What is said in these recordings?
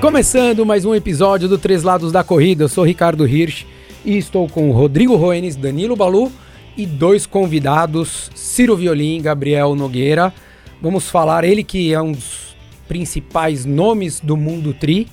Começando mais um episódio do Três Lados da Corrida, eu sou Ricardo Hirsch e estou com Rodrigo Roenes, Danilo Balu e dois convidados, Ciro Violim Gabriel Nogueira. Vamos falar, ele que é um dos principais nomes do mundo tri,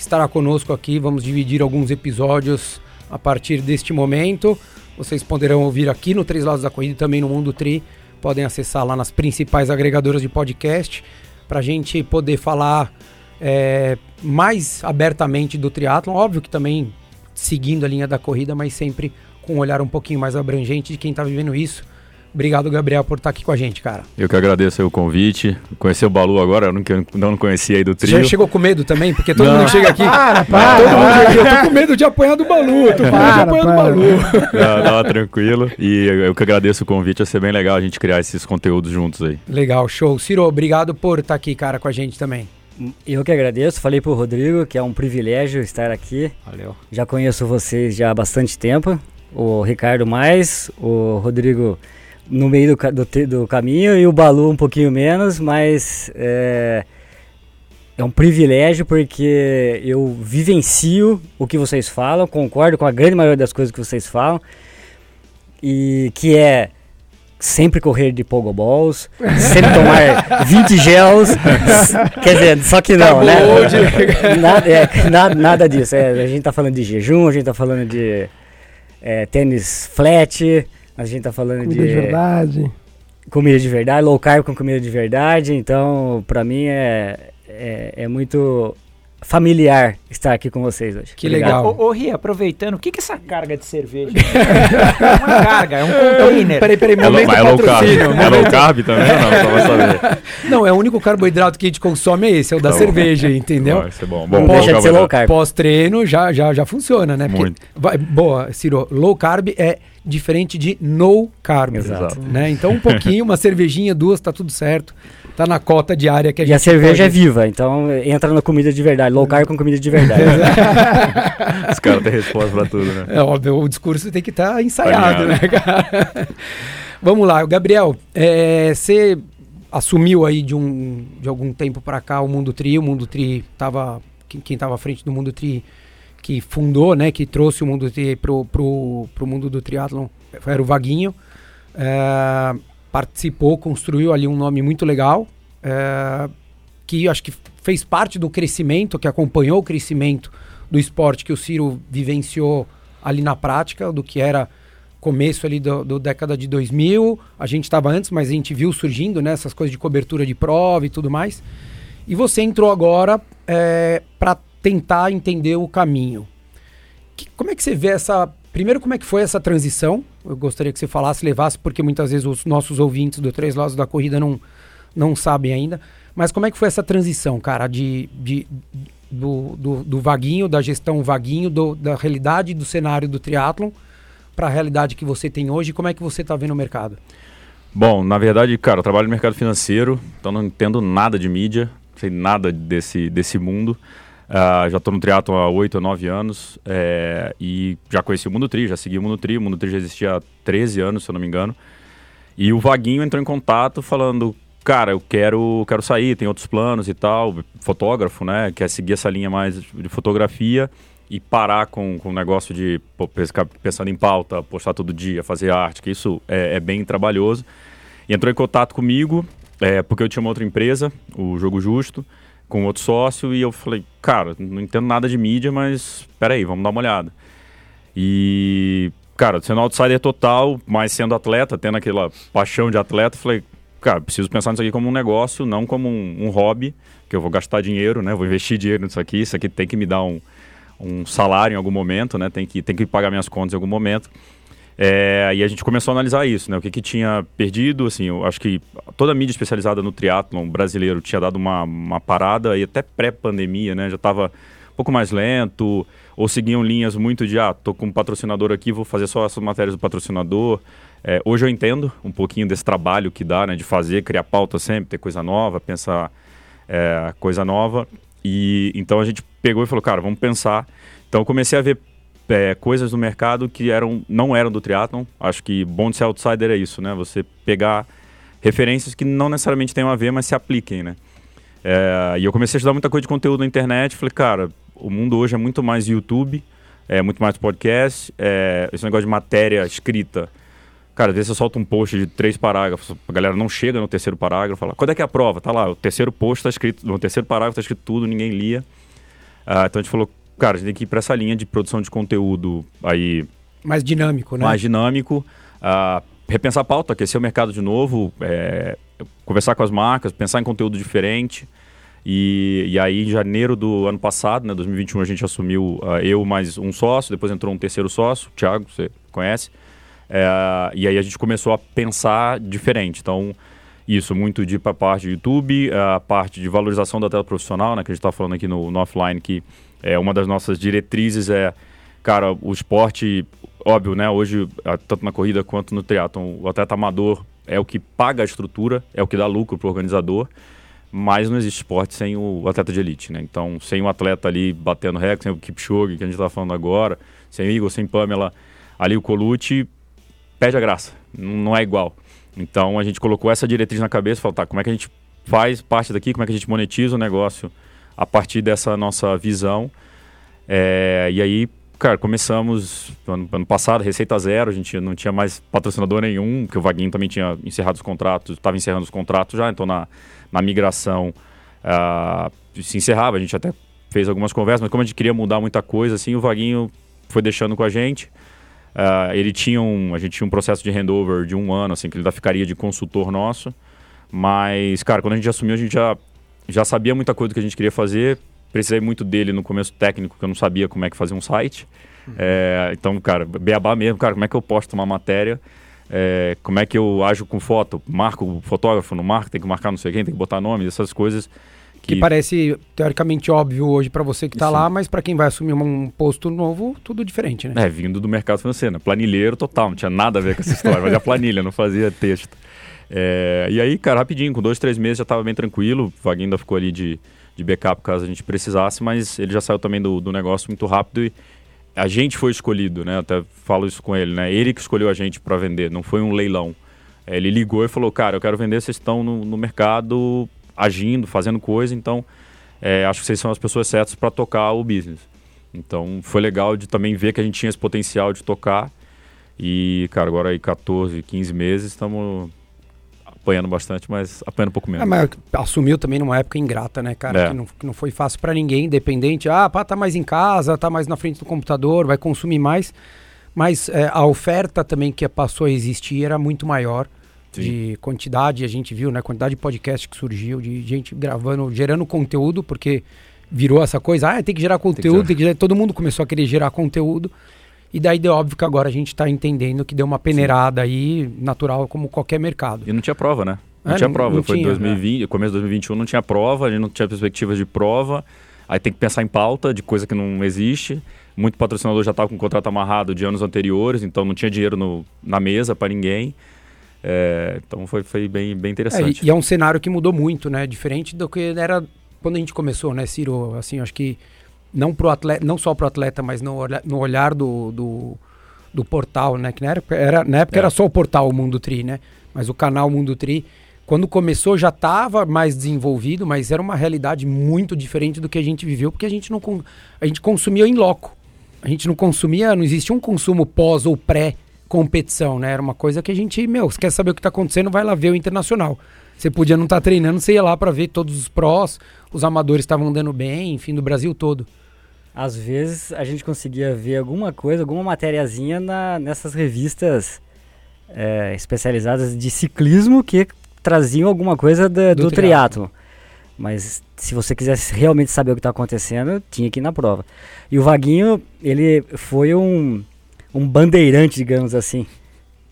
que estará conosco aqui. Vamos dividir alguns episódios a partir deste momento. Vocês poderão ouvir aqui no Três Lados da Corrida e também no Mundo Tri. Podem acessar lá nas principais agregadoras de podcast para a gente poder falar é, mais abertamente do triatlon, óbvio que também seguindo a linha da corrida, mas sempre com um olhar um pouquinho mais abrangente de quem está vivendo isso. Obrigado, Gabriel, por estar aqui com a gente, cara. Eu que agradeço o convite. Conhecer o Balu agora, eu não, não conhecia aí do trio. Já chegou com medo também? Porque todo não. mundo chega aqui. Para, para, todo para. mundo chega aqui. Eu tô com medo de apanhar do Balu. Eu tô com medo de apanhar do Balu. Não, não, tranquilo. E eu que agradeço o convite. Vai ser bem legal a gente criar esses conteúdos juntos aí. Legal, show. Ciro, obrigado por estar aqui, cara, com a gente também. Eu que agradeço, falei pro Rodrigo que é um privilégio estar aqui. Valeu. Já conheço vocês já há bastante tempo. O Ricardo mais, o Rodrigo no meio do, do, do caminho e o Balu um pouquinho menos, mas é, é um privilégio porque eu vivencio o que vocês falam, concordo com a grande maioria das coisas que vocês falam, e que é sempre correr de pogoballs, sempre tomar 20 gels, quer dizer, só que não, né? Nada, é, nada, nada disso, é, a gente tá falando de jejum, a gente tá falando de é, tênis flat, a gente tá falando comida de... de verdade. Comida de verdade, low carb com comida de verdade, então pra mim é, é, é muito familiar estar aqui com vocês hoje. Que legal. Ô, ô Ri, aproveitando, o que, que é essa carga de cerveja? é uma carga, é um container. Peraí, peraí, É, momento mas é low carb. É low carb também ou não? Só pra saber. Não, é o único carboidrato que a gente consome é esse, é o da Tá bom. cerveja, entendeu? Vai ser bom. Não bom deixa de ser low carb. Pós-treino já, já, já funciona, né? Porque- Muito. vai- boa, Ciro, low carb é diferente de no carb. Exato. Né? Então um pouquinho, uma cervejinha, duas, tá tudo certo. Tá na cota diária que a E gente a cerveja é pode- viva, então entra na comida de verdade, low carb com comida de verdade. Os caras têm resposta pra tudo, né? É óbvio, o discurso tem que estar ensaiado, Alinhado. né, cara? Vamos lá, Gabriel, é, você assumiu aí de, um, de algum tempo pra cá o Mundo Tri, o Mundo Tri tava, quem, quem tava à frente do Mundo Tri, que fundou, né, que trouxe o Mundo pro, pro, pro mundo do triatlon, era o Vaguinho, é, participou, construiu ali um nome muito legal, é, que acho que fez parte do crescimento, que acompanhou o crescimento do esporte que o Ciro vivenciou ali na prática, do que era começo ali do, do década de 2000. A gente estava antes, mas a gente viu surgindo né, essas coisas de cobertura de prova e tudo mais. E você entrou agora para tentar entender o caminho. Que- como é que você vê essa. Primeiro, como é que foi essa transição? Eu gostaria que você falasse, levasse, porque muitas vezes os nossos ouvintes do Três Lados da Corrida não, não sabem ainda. Mas como é que foi essa transição, cara, de, de, do, do, do vaguinho, da gestão vaguinho, do, da realidade do cenário do triatlon para a realidade que você tem hoje? Como é que você está vendo o mercado? Bom, na verdade, cara, eu trabalho no mercado financeiro, então não entendo nada de mídia, não sei nada desse, desse mundo. Ah, já estou no triatlo há 8 ou 9 anos é, e já conheci o Mundo Tri, já segui o Mundo Tri. O Mundo Tri já existia há 13 anos, se eu não me engano. E o Vaguinho entrou em contato falando, cara, eu quero, quero sair, tem outros planos e tal. Fotógrafo, né? Quer seguir essa linha mais de fotografia e parar com, com o negócio de pô, pescar- pensando em pauta, postar todo dia, fazer arte, que isso é, é bem trabalhoso. E entrou em contato comigo, é, porque eu tinha uma outra empresa, o Jogo Justo, com outro sócio, e eu falei, cara, não entendo nada de mídia, mas peraí, vamos dar uma olhada. E, cara, sendo outsider total, mas sendo atleta, tendo aquela paixão de atleta, falei, cara, preciso pensar nisso aqui como um negócio, não como um, um hobby, que eu vou gastar dinheiro, né? Vou investir dinheiro nisso aqui, isso aqui tem que me dar um, um salário em algum momento, né? Tem que, tem que pagar minhas contas em algum momento. É, e a gente começou a analisar isso, né? O que, que tinha perdido, assim, eu acho que toda a mídia especializada no triatlon brasileiro tinha dado uma, uma parada, e até pré-pandemia, né? Já estava um pouco mais lento, ou seguiam linhas muito de, ah, tô com um patrocinador aqui, vou fazer só essas matérias do patrocinador. É, hoje eu entendo um pouquinho desse trabalho que dá, né? De fazer, criar pauta sempre, ter coisa nova, pensar é, coisa nova. E então a gente pegou e falou, cara, vamos pensar. Então eu comecei a ver é, coisas no mercado que eram, não eram do triatlon. Acho que bom de ser outsider é isso, né? Você pegar referências que não necessariamente tenham a ver, mas se apliquem, né? É, e eu comecei a estudar muita coisa de conteúdo na internet. Falei, cara, o mundo hoje é muito mais YouTube, é muito mais podcast, é, esse negócio de matéria escrita. Cara, às vezes você solta um post de três parágrafos, a galera não chega no terceiro parágrafo, fala, quando é que é a prova? Tá lá, o terceiro post tá escrito, no terceiro parágrafo tá escrito tudo, ninguém lia. Ah, então a gente falou, cara, a gente tem que ir para essa linha de produção de conteúdo aí mais dinâmico, né? Mais dinâmico, uh, repensar a pauta, aquecer o mercado de novo, é, conversar com as marcas, pensar em conteúdo diferente. E, e aí, em janeiro do ano passado, né, 2021, a gente assumiu uh, eu mais um sócio, depois entrou um terceiro sócio, Thiago, você conhece. É, e aí a gente começou a pensar diferente. Então, isso, muito de para a parte do YouTube, a parte de valorização da tela profissional, né, que a gente está falando aqui no, no offline, que é, uma das nossas diretrizes é, cara, o esporte, óbvio, né? Hoje, tanto na corrida quanto no triatlon, o atleta amador é o que paga a estrutura, é o que dá lucro para o organizador, mas não existe esporte sem o atleta de elite, né? Então, sem o atleta ali batendo recorde, sem o Kipchoge, que a gente está falando agora, sem o Igor, sem Pamela, ali o Colucci, perde a graça, não é igual. Então, a gente colocou essa diretriz na cabeça e falou, tá, como é que a gente faz parte daqui, como é que a gente monetiza o negócio a partir dessa nossa visão. É, e aí, cara, começamos ano, ano, passado, receita zero, a gente não tinha mais patrocinador nenhum, porque o Vaguinho também tinha encerrado os contratos, estava encerrando os contratos já, então na, na migração uh, se encerrava, a gente até fez algumas conversas, mas como a gente queria mudar muita coisa, assim, o Vaguinho foi deixando com a gente. Uh, ele tinha um, a gente tinha um processo de handover de um ano, assim, que ele ainda ficaria de consultor nosso. Mas, cara, quando a gente assumiu, a gente já já sabia muita coisa do que a gente queria fazer. Precisei muito dele no começo técnico, que eu não sabia como é que fazia um site. Uhum. É, então, cara, beabá mesmo, cara, como é que eu posto uma matéria? É, como é que eu ajo com foto? Marco o fotógrafo, no marco, tem que marcar não sei quem, tem que botar nome, essas coisas. Que, que parece teoricamente óbvio hoje para você que está lá, mas para quem vai assumir um posto novo, tudo diferente, né? É, vindo do mercado financeiro, né? planilheiro total, não tinha nada a ver com essa história, mas a planilha, não fazia texto. É, e aí, cara, rapidinho, com dois, três meses já estava bem tranquilo. O Vaguinho ainda ficou ali de, de backup caso a gente precisasse, mas ele já saiu também do, do negócio muito rápido e a gente foi escolhido, né? Até falo isso com ele, né? Ele que escolheu a gente para vender, não foi um leilão. É, ele ligou e falou, cara, eu quero vender, vocês estão no, no mercado agindo, fazendo coisa, então é, acho que vocês são as pessoas certas para tocar o business. Então foi legal de também ver que a gente tinha esse potencial de tocar. E, cara, agora aí 14, 15 meses, estamos apanhando bastante, mas apanhando um pouco menos. É, mas assumiu também numa época ingrata, né, cara? É. Que, não, que não foi fácil para ninguém, independente. Ah, pá, tá mais em casa, tá mais na frente do computador, vai consumir mais. Mas é, a oferta também que passou a existir era muito maior. Sim. De quantidade, a gente viu, né? Quantidade de podcast que surgiu, de gente gravando, gerando conteúdo, porque virou essa coisa, ah, tem que gerar conteúdo, tem que, tem que todo mundo começou a querer gerar conteúdo. E daí deu óbvio que agora a gente está entendendo que deu uma peneirada Sim. aí, natural como qualquer mercado. E não tinha prova, né? Não é, tinha prova. Não Foi tinha, 2020, né? começo de 2021 não tinha prova, a gente não tinha perspectivas de prova. Aí tem que pensar em pauta de coisa que não existe. Muito patrocinador já estava com o contrato amarrado de anos anteriores, então não tinha dinheiro no, na mesa para ninguém. É, então foi, foi bem, bem interessante. É, e, e é um cenário que mudou muito, né? Diferente do que era quando a gente começou, né, Ciro? Assim, acho que não, pro atleta, não só para o atleta, mas no, no olhar do, do, do, portal, né? Que na época, era, na época é. era só o portal o Mundo Tri, né? Mas o canal Mundo Tri, quando começou já estava mais desenvolvido, mas era uma realidade muito diferente do que a gente viveu, porque a gente não a gente consumia em loco. A gente não consumia, não existia um consumo pós ou pré competição, né? Era uma coisa que a gente, meu, você quer saber o que está acontecendo, vai lá ver o internacional. Você podia não estar tá treinando, você ia lá para ver todos os prós, os amadores estavam andando bem, enfim, do Brasil todo. Às vezes a gente conseguia ver alguma coisa, alguma matériazinha na, nessas revistas é, especializadas de ciclismo que traziam alguma coisa do, do, do triatlo. Mas se você quisesse realmente saber o que está acontecendo, tinha que ir na prova. E o Vaguinho, ele foi um, um bandeirante, digamos assim,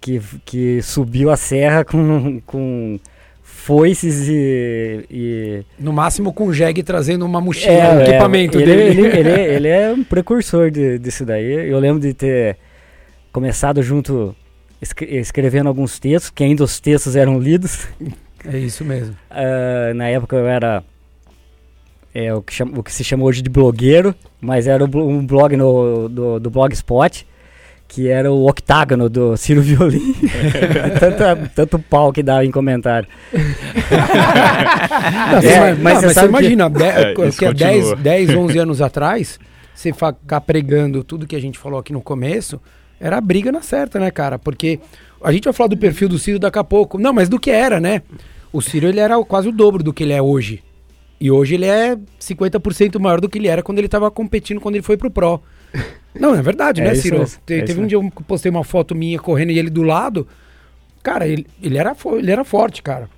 que, que subiu a serra com, com foices e, e, No máximo com o Jeg trazendo uma mochila, é, um equipamento é, ele, dele. Ele, ele, ele, é um precursor de, disso daí. Eu lembro de ter começado junto, escrevendo alguns textos, que ainda os textos eram lidos. É isso mesmo. Uh, na época eu era é o que, o que se chama hoje de blogueiro, mas era um blog no, do, do Blogspot, que era o octágono do Ciro Violim. tanto, tanto pau que dava em comentário. não, é, mas, mas, você, imagina, que, é, que é 10, 10, 11 anos atrás, você ficar pregando tudo que a gente falou aqui no começo, era a briga na certa, né, cara? Porque a gente vai falar do perfil do Ciro daqui a pouco. Não, mas do que era, né? O Ciro ele era quase o dobro do que ele é hoje. E hoje ele é 50% maior do que ele era quando ele estava competindo, quando ele foi pro Pro. Não, é verdade, é né, Ciro? Te, é teve um dia eu postei uma foto minha correndo e ele do lado. Cara, ele, ele, era, ele era forte, cara.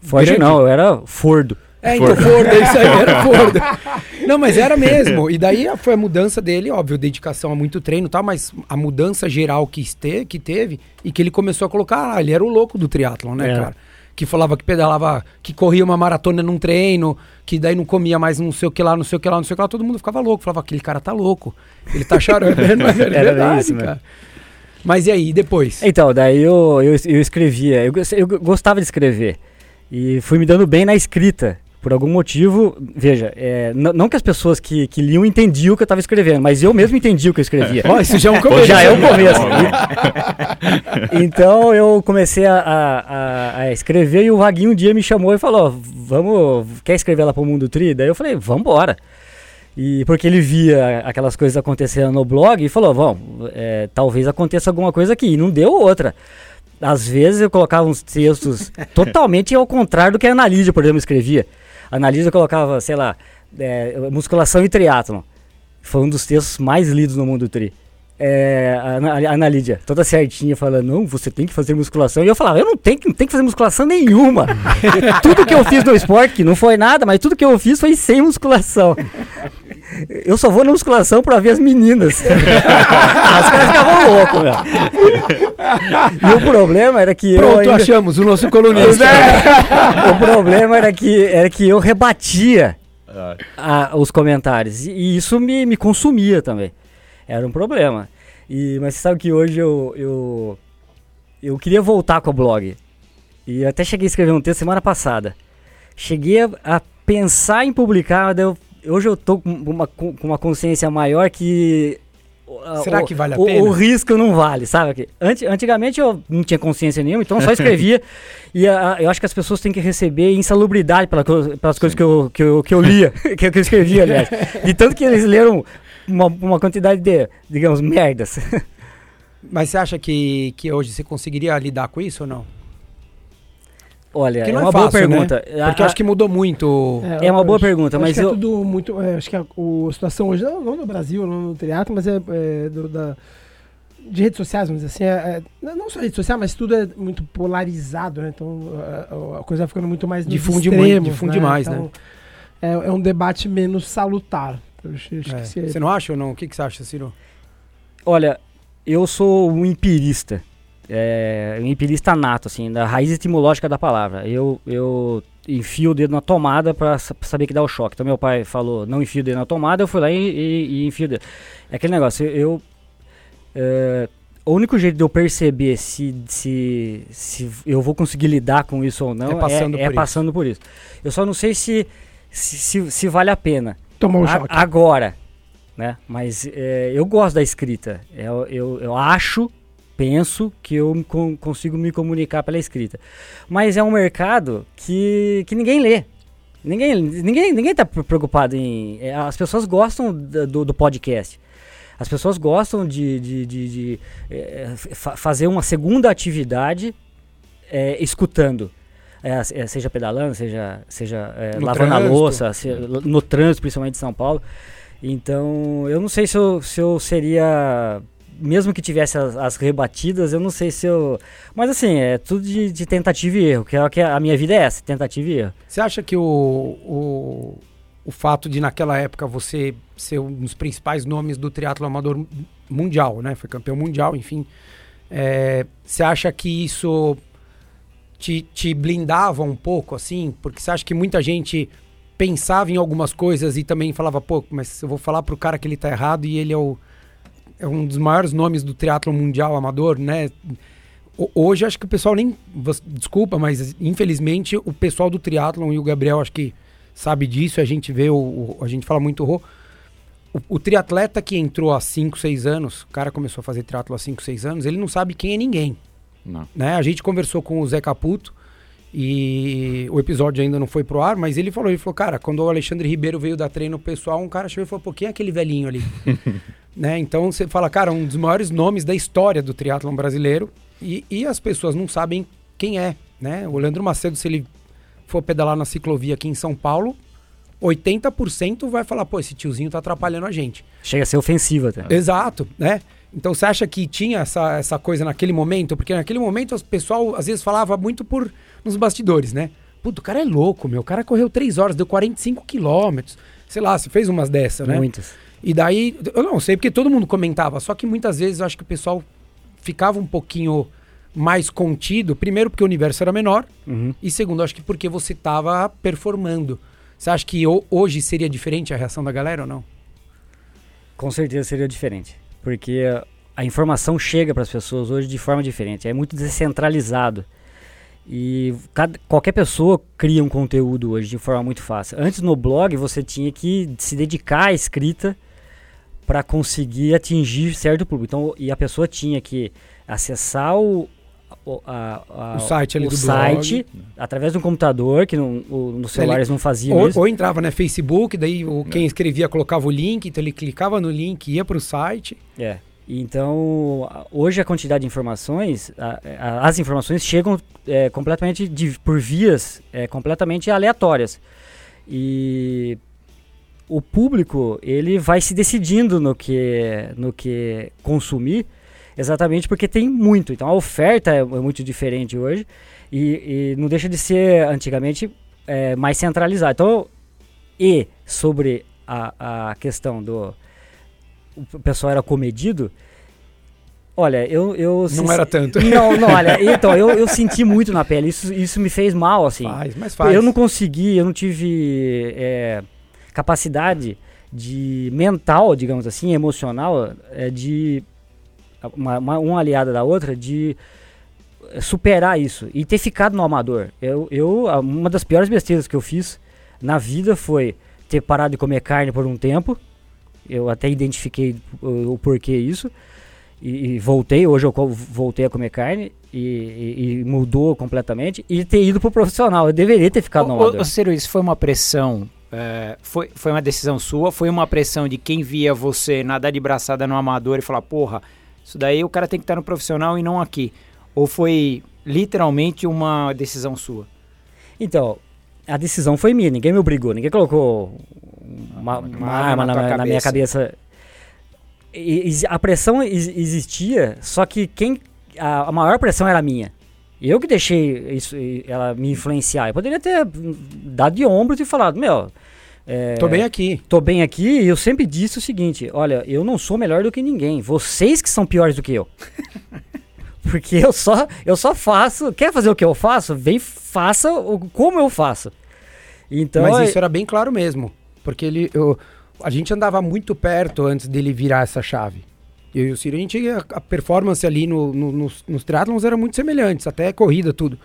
Forte Grande. não, eu era fordo. É, então Fordo, é isso aí, era Fordo. Não, mas era mesmo. E daí foi a mudança dele, óbvio, dedicação a muito treino e tal, mas a mudança geral que, este, que teve e que ele começou a colocar, ah, ele era o louco do triatlon, né, é. cara? Que falava que pedalava, que corria uma maratona num treino, que daí não comia mais não sei o que lá, não sei o que lá, não sei o que lá, todo mundo ficava louco. Falava, aquele cara tá louco. Ele tá chorando, não é verdade, isso, cara. Mas e aí, depois? Então, daí eu, eu, eu escrevia, eu, eu gostava de escrever. E fui me dando bem na escrita por algum motivo, veja, é, não que as pessoas que, que liam entendiam o que eu estava escrevendo, mas eu mesmo entendi o que eu escrevia. oh, isso já é um começo. Já é um começo. então eu comecei a, a, a, escrever e o Vaguinho um dia me chamou e falou: Vamos, quer escrever lá para o Mundo Tri? Daí eu falei: Vamos embora. E porque ele via aquelas coisas acontecendo no blog e falou: Vamos, é, talvez aconteça alguma coisa aqui. E não deu outra às vezes eu colocava uns textos totalmente ao contrário do que a Analídia, por exemplo, escrevia. Analisa colocava, sei lá, é, musculação e triatlon. Foi um dos textos mais lidos no mundo tri. É, a, Ana Lídia, toda certinha, falando, não, você tem que fazer musculação. E eu falava, eu não tenho, não tenho que fazer musculação nenhuma. tudo que eu fiz no esporte, que não foi nada, mas tudo que eu fiz foi sem musculação. Eu só vou na musculação pra ver as meninas. as caras ficavam loucos, meu. E o problema era que Pronto. Ainda... achamos o nosso colunista. o problema era que, era que eu rebatia a, os comentários. E isso me, me consumia também. Era um problema. E, mas você sabe que hoje eu, eu, eu queria voltar com o blog. E eu até cheguei a escrever um texto semana passada. Cheguei a, a pensar em publicar, eu hoje eu tô com uma, com uma consciência maior que Será o, que vale a o, pena? O risco não vale, sabe? Antigamente eu não tinha consciência nenhuma, então eu só escrevia. e a, eu acho que as pessoas têm que receber insalubridade pela, pelas coisas que eu, que, eu, que eu lia, que, eu escrevia, aliás. De tanto que eles leram uma, uma quantidade de, digamos, merdas. Mas você acha que, que hoje você conseguiria lidar com isso ou não? Olha, é, é uma fácil, boa pergunta. Né? Porque a, acho que mudou muito. É, é uma boa pergunta, mas eu... é tudo muito. É, acho que a, a, situação hoje, não, não no Brasil, não no teatro, mas é, é do, da, de redes sociais, vamos dizer assim. É, é, não só rede social, mas tudo é muito polarizado, né? Então a, a coisa vai ficando muito mais difunde extremos, muito, difunde né? mais, então, né? É, é um debate menos salutar. Acho você não acha ou não? O que, que você acha, Ciro? Olha, eu sou um empirista é, um empirista nato, assim, da raiz etimológica da palavra. Eu, eu enfio o dedo na tomada para saber que dá o choque. Então meu pai falou, não enfio o dedo na tomada, eu fui lá e, e, e enfio o dedo. É aquele negócio, eu... É, o único jeito de eu perceber se, se, se eu vou conseguir lidar com isso ou não é passando, é, por, é passando por isso. Eu só não sei se, se, se, se vale a pena. Tomar um choque. Agora, né? Mas é, eu gosto da escrita. Eu, eu, eu acho penso que eu consigo me comunicar pela escrita. Mas é um mercado que, que ninguém lê. Ninguém ninguém ninguém está preocupado em. É, as pessoas gostam do, do podcast. As pessoas gostam de, de, de, de é, fazer uma segunda atividade é, escutando. É, é, seja pedalando, seja, seja é, lavando trânsito. a louça, se, no trânsito, principalmente de São Paulo. Então, eu não sei se eu, se eu seria mesmo que tivesse as, as, rebatidas, eu não sei se eu. Mas assim, é tudo de, de tentativa e erro, que é o que a minha vida é essa, tentativa e erro. Você acha que o, o, o fato de naquela época você ser um dos principais nomes do triatlo amador mundial, né? Foi campeão mundial, enfim. É, você acha que isso te, te blindava um pouco, assim? Porque você acha que muita gente pensava em algumas coisas e também falava, pô, mas eu vou falar pro cara que ele tá errado e ele é o é um dos maiores nomes do teatro mundial amador, né? Hoje acho que o pessoal nem. Desculpa, mas infelizmente o pessoal do triatlon e o Gabriel acho que sabe disso, a gente vê o, o- a gente fala muito. O, o triatleta que entrou há 5, 6 anos, o cara começou a fazer triatlo há 5, 6 anos, ele não sabe quem é ninguém. Não. né? A gente conversou com o Zé Caputo e o episódio ainda não foi pro ar, mas ele falou, ele falou, cara, quando o Alexandre Ribeiro veio dar treino pessoal, um cara chegou e falou, pô, quem é aquele velhinho ali? né? Então você fala, cara, um dos maiores nomes da história do triatlon brasileiro e, e as pessoas não sabem quem é, né? O Leandro Macedo, se ele for pedalar na ciclovia aqui em São Paulo, 80% vai falar, pô, esse tiozinho tá atrapalhando a gente. Chega a ser ofensivo até. Exato, né? Então você acha que tinha essa, essa coisa naquele momento? Porque naquele momento o pessoal às vezes falava muito por nos bastidores, né? Puta, o cara é louco, meu. O cara correu 3 horas, deu 45 quilômetros. Sei lá, você fez umas dessas, né? Muitas. E daí, eu não sei, porque todo mundo comentava. Só que muitas vezes eu acho que o pessoal ficava um pouquinho mais contido. Primeiro, porque o universo era menor. Uhum. E segundo, acho que porque você estava performando. Você acha que ho- hoje seria diferente a reação da galera ou não? Com certeza seria diferente. Porque a informação chega para as pessoas hoje de forma diferente. É muito descentralizado. E cada- qualquer pessoa cria um conteúdo hoje de forma muito fácil. Antes no blog você tinha que se dedicar à escrita para conseguir atingir certo público. Então, e a pessoa tinha que acessar o, a- a- O site ali o do site através de um computador, que não, o, nos celulares não fazia Ou, isso. ou entrava no Facebook, daí o, quem escrevia colocava o link, então ele clicava no link, ia para o site. É. Então, hoje a quantidade de informações, a- a- as informações chegam é, completamente de- por vias é, completamente aleatórias. E o público, ele vai se decidindo no que, no que consumir, exatamente porque tem muito. Então, a oferta é, é muito diferente hoje e, e não deixa de ser, antigamente, é, mais centralizado. Então, e sobre a, a questão do o pessoal era comedido. Olha, eu. eu Não era tanto. Não, não, olha, então, eu, eu senti muito na pele. Isso, isso me fez mal, assim. Faz, mas faz. Eu não consegui, eu não tive é, capacidade de mental, digamos assim, emocional, é, de uma, uma, uma aliada da outra, de superar isso e ter ficado no amador. Eu, eu, uma das piores besteiras que eu fiz na vida foi ter parado de comer carne por um tempo. Eu até identifiquei o, o porquê isso. E, e voltei, hoje eu voltei a comer carne e, e- e mudou completamente. E ter ido pro profissional. Eu deveria ter ficado no amador. ô, Ciro, isso foi uma pressão. é, foi, foi uma decisão sua? Foi uma pressão de quem via você nadar de braçada no amador e falar, porra, isso daí o cara tem que estar no profissional e não aqui? Ou foi literalmente uma decisão sua? Então, a decisão foi minha, ninguém me obrigou, ninguém colocou uma, Uma uma arma na na, na minha cabeça. E- e- a pressão ex- existia, só que quem a, a maior pressão era minha. Eu que deixei isso, ela me influenciar. Eu poderia ter dado de ombros e falado, meu, é, Tô bem aqui. tô bem aqui e eu sempre disse o seguinte: olha, eu não sou melhor do que ninguém. Vocês que são piores do que eu. Porque eu só, eu só faço. Quer fazer o que eu faço? Vem, faça o, como eu faço. Então, Mas é- isso era bem claro mesmo. Porque ele, eu- a gente andava muito perto antes dele virar essa chave. Eu e o Ciro, a, gente, a, a performance ali no, no- nos, nos triatlons era muito semelhantes, até corrida, tudo.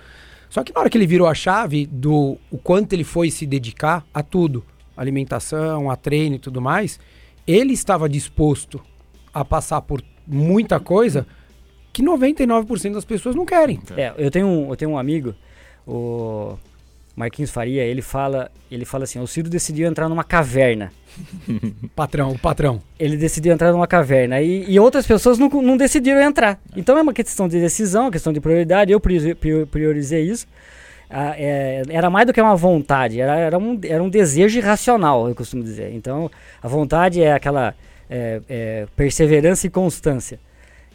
Só que na hora que ele virou a chave do o quanto ele foi se dedicar a tudo, alimentação, a treino e tudo mais, ele estava disposto a passar por muita coisa que 99% das pessoas não querem. É, eu tenho um, eu tenho um amigo, o Marquinhos Faria, ele fala, ele fala assim, o Ciro decidiu entrar numa caverna. Patrão, o patrão. Ele decidiu entrar numa caverna e, e outras pessoas não, não decidiram entrar. Então é uma questão de decisão, questão de prioridade. Eu priori- prior- priorizei isso. Ah, é, era mais do que uma vontade, era, era, um, era um desejo irracional, eu costumo dizer. Então a vontade é aquela é, é, perseverança e constância.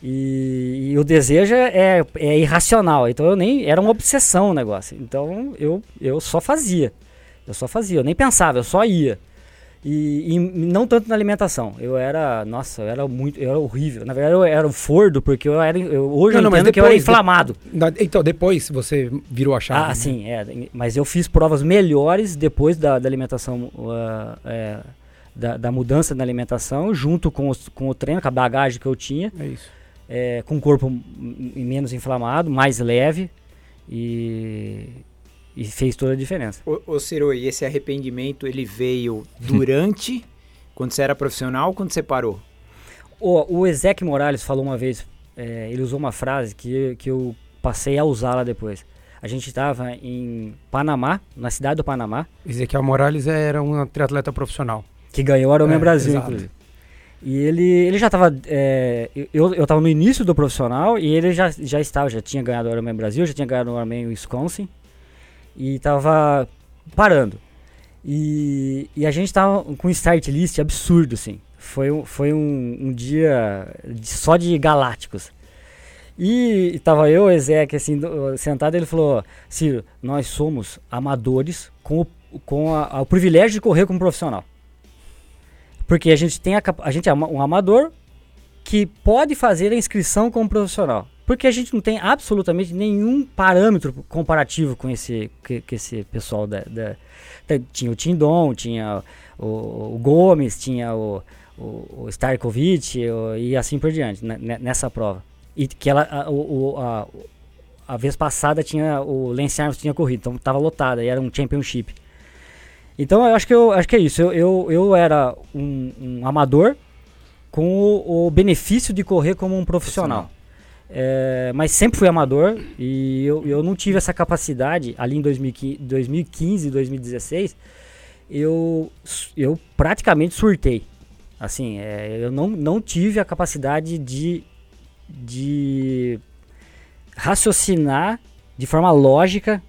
E, e o desejo é, é irracional. Então eu nem. Era uma obsessão o negócio. Então eu, eu só fazia. Eu só fazia, eu nem pensava, eu só ia. E, e não tanto na alimentação. Eu era. Nossa, eu era muito. Eu era horrível. Na verdade, eu era um fordo, porque eu era. Eu, hoje Não, eu não, entendo que eu era depois- inflamado. Na- Então, depois você virou a chave. Ah, né? sim, é. Mas eu fiz provas melhores depois da, da alimentação, ah, é, da, da mudança na alimentação, junto com, os- com o treino, com a bagagem que eu tinha, É isso. é, com o corpo menos inflamado, mais leve. E, E fez toda a diferença. Ô, ô Ciro, e esse arrependimento, ele veio durante, quando você era profissional ou quando você parou? O, o Ezequiel Morales falou uma vez, é, ele usou uma frase que, que eu passei a usá-la depois. A gente estava em Panamá, na cidade do Panamá, Ezequiel Morales era um triatleta profissional. que ganhou o Ironman É, Brasil, exato. inclusive. E ele, ele já estava. eu, eu tava no início do profissional e ele já, já estava, já tinha ganhado o Ironman Brasil, já tinha ganhado o Ironman Wisconsin e estava parando. E, e a gente tava com um start list absurdo, assim. Foi, foi um, um dia de- só de galácticos. E tava eu, o Ezequiel, assim, do- sentado, ele falou: Ciro, nós somos amadores com o, com a- a- o privilégio de correr como profissional. Porque a gente tem a, a gente é um amador que pode fazer a inscrição como profissional. Porque a gente não tem absolutamente nenhum parâmetro comparativo com esse, que, que esse pessoal da, da- da- Tinha o Tindon, tinha o, o Gomes, tinha o, o, o Starkovic e assim por diante, né, ne- nessa prova. E que ela, a, o- a, a vez passada tinha o Lance Armstrong tinha corrido, então estava lotada e era um championship. Então eu acho que, eu, acho que é isso. Eu, eu, eu era um, um amador com o, o benefício de correr como um profissional. É, mas sempre fui amador e eu, eu não tive essa capacidade ali em 2015, 2015 2016. Eu, eu praticamente surtei. Assim, é, eu não, não tive a capacidade de, de raciocinar de forma lógica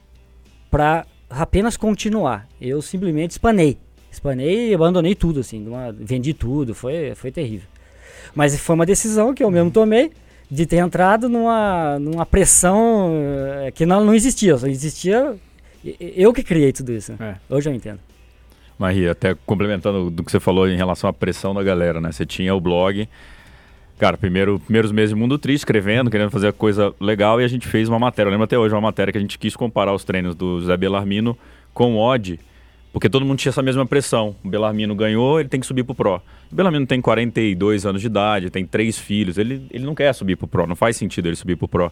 para apenas continuar. Eu simplesmente espanei. Espanei e abandonei tudo, assim. uma- vendi tudo, foi, foi terrível. Mas foi uma decisão que eu mesmo tomei de ter entrado numa, numa pressão eh, que não, não existia. Só existia. Eu que criei tudo isso. É. Hoje eu entendo. Maria, até complementando do que você falou em relação à pressão da galera, né? Você tinha o blog, cara, primeiro, primeiros meses de Mundo Triste, escrevendo, querendo fazer coisa legal, e a gente fez uma matéria, eu lembro até hoje, uma matéria que a gente quis comparar os treinos do Zé Belarmino com o Odd, porque todo mundo tinha essa mesma pressão. O Belarmino ganhou, ele tem que subir pro Pro. O Belarmino tem 42 anos de idade, tem três filhos, ele, ele não quer subir pro Pro, não faz sentido ele subir pro Pro.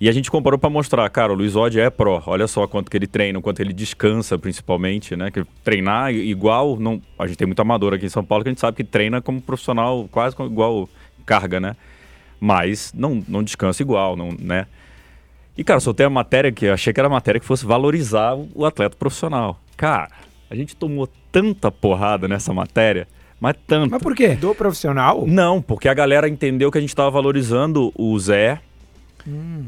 E a gente comparou para mostrar, cara, o Luiz Odd é pró. Olha só quanto que ele treina, quanto ele descansa, principalmente, né? Que treinar igual, não, a gente tem muito amador aqui em São Paulo que a gente sabe que treina como profissional, quase como igual carga, né? Mas não, não descansa igual, não, né? E cara, soltei a matéria que achei que era matéria que fosse valorizar o atleta profissional. Cara, a gente tomou tanta porrada nessa matéria, mas tanto. Mas por quê? Do profissional? Não, porque a galera entendeu que a gente estava valorizando o Zé.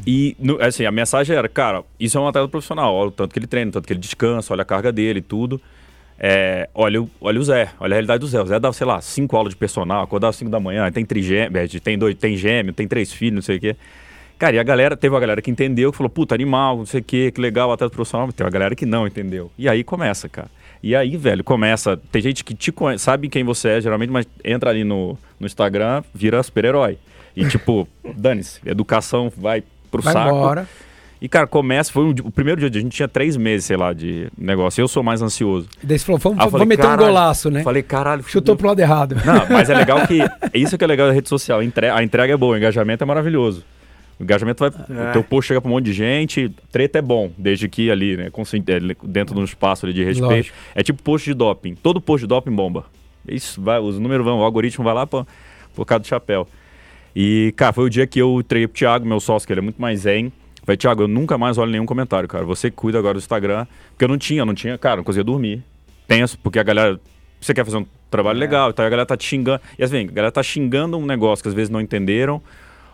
E, no- assim, a mensagem era, cara, isso é um atleta profissional. Olha o tanto que ele treina, o tanto que ele descansa, olha a carga dele e tudo. É, olha, o- olha o Zé, olha a realidade do Zé. O Zé dá, sei lá, cinco aulas de personal, acordava às 5 da manhã, tem trigêmeo, é, tem, dois, tem gêmeo, tem três filhos, não sei o quê. Cara, e a galera, teve uma galera que entendeu, que falou, puta, animal, não sei o quê, que legal, atleta profissional. Tem uma galera que não entendeu. E aí começa, cara. E aí, velho, começa. Tem gente que te conhece, sabe quem você é, geralmente, mas entra ali no, no Instagram, vira super-herói. E tipo, dane-se, educação vai pro Vai saco. embora. E, cara, começa. Foi um o primeiro dia, a gente tinha três meses, sei lá, de negócio. Eu sou mais ansioso. Daí você falou, vamos, vamos falei, meter um golaço, né? Falei, caralho, Chutou pro lado errado. Não, mas é legal que. Isso que é legal da rede social. A entrega é boa, o engajamento é maravilhoso. O engajamento vai. É. O teu post chega pra um monte de gente, treta é bom, desde que ali, né? é, dentro de um espaço ali de respeito. Lógico. É tipo post de doping. Todo post de doping bomba. Isso, vai, os números vão, o algoritmo vai lá pra, por causa do chapéu. E, cara, foi o dia que eu treinei pro Thiago, meu sócio, que ele é muito mais zen. Falei, Thiago, eu nunca mais olho nenhum comentário, cara. Você que cuida agora do Instagram. Porque eu não tinha, não tinha, cara, não conseguia dormir. Tenso, porque a galera. Você quer fazer um trabalho legal, então a galera tá te xingando. E assim, a galera tá xingando um negócio que às vezes não entenderam.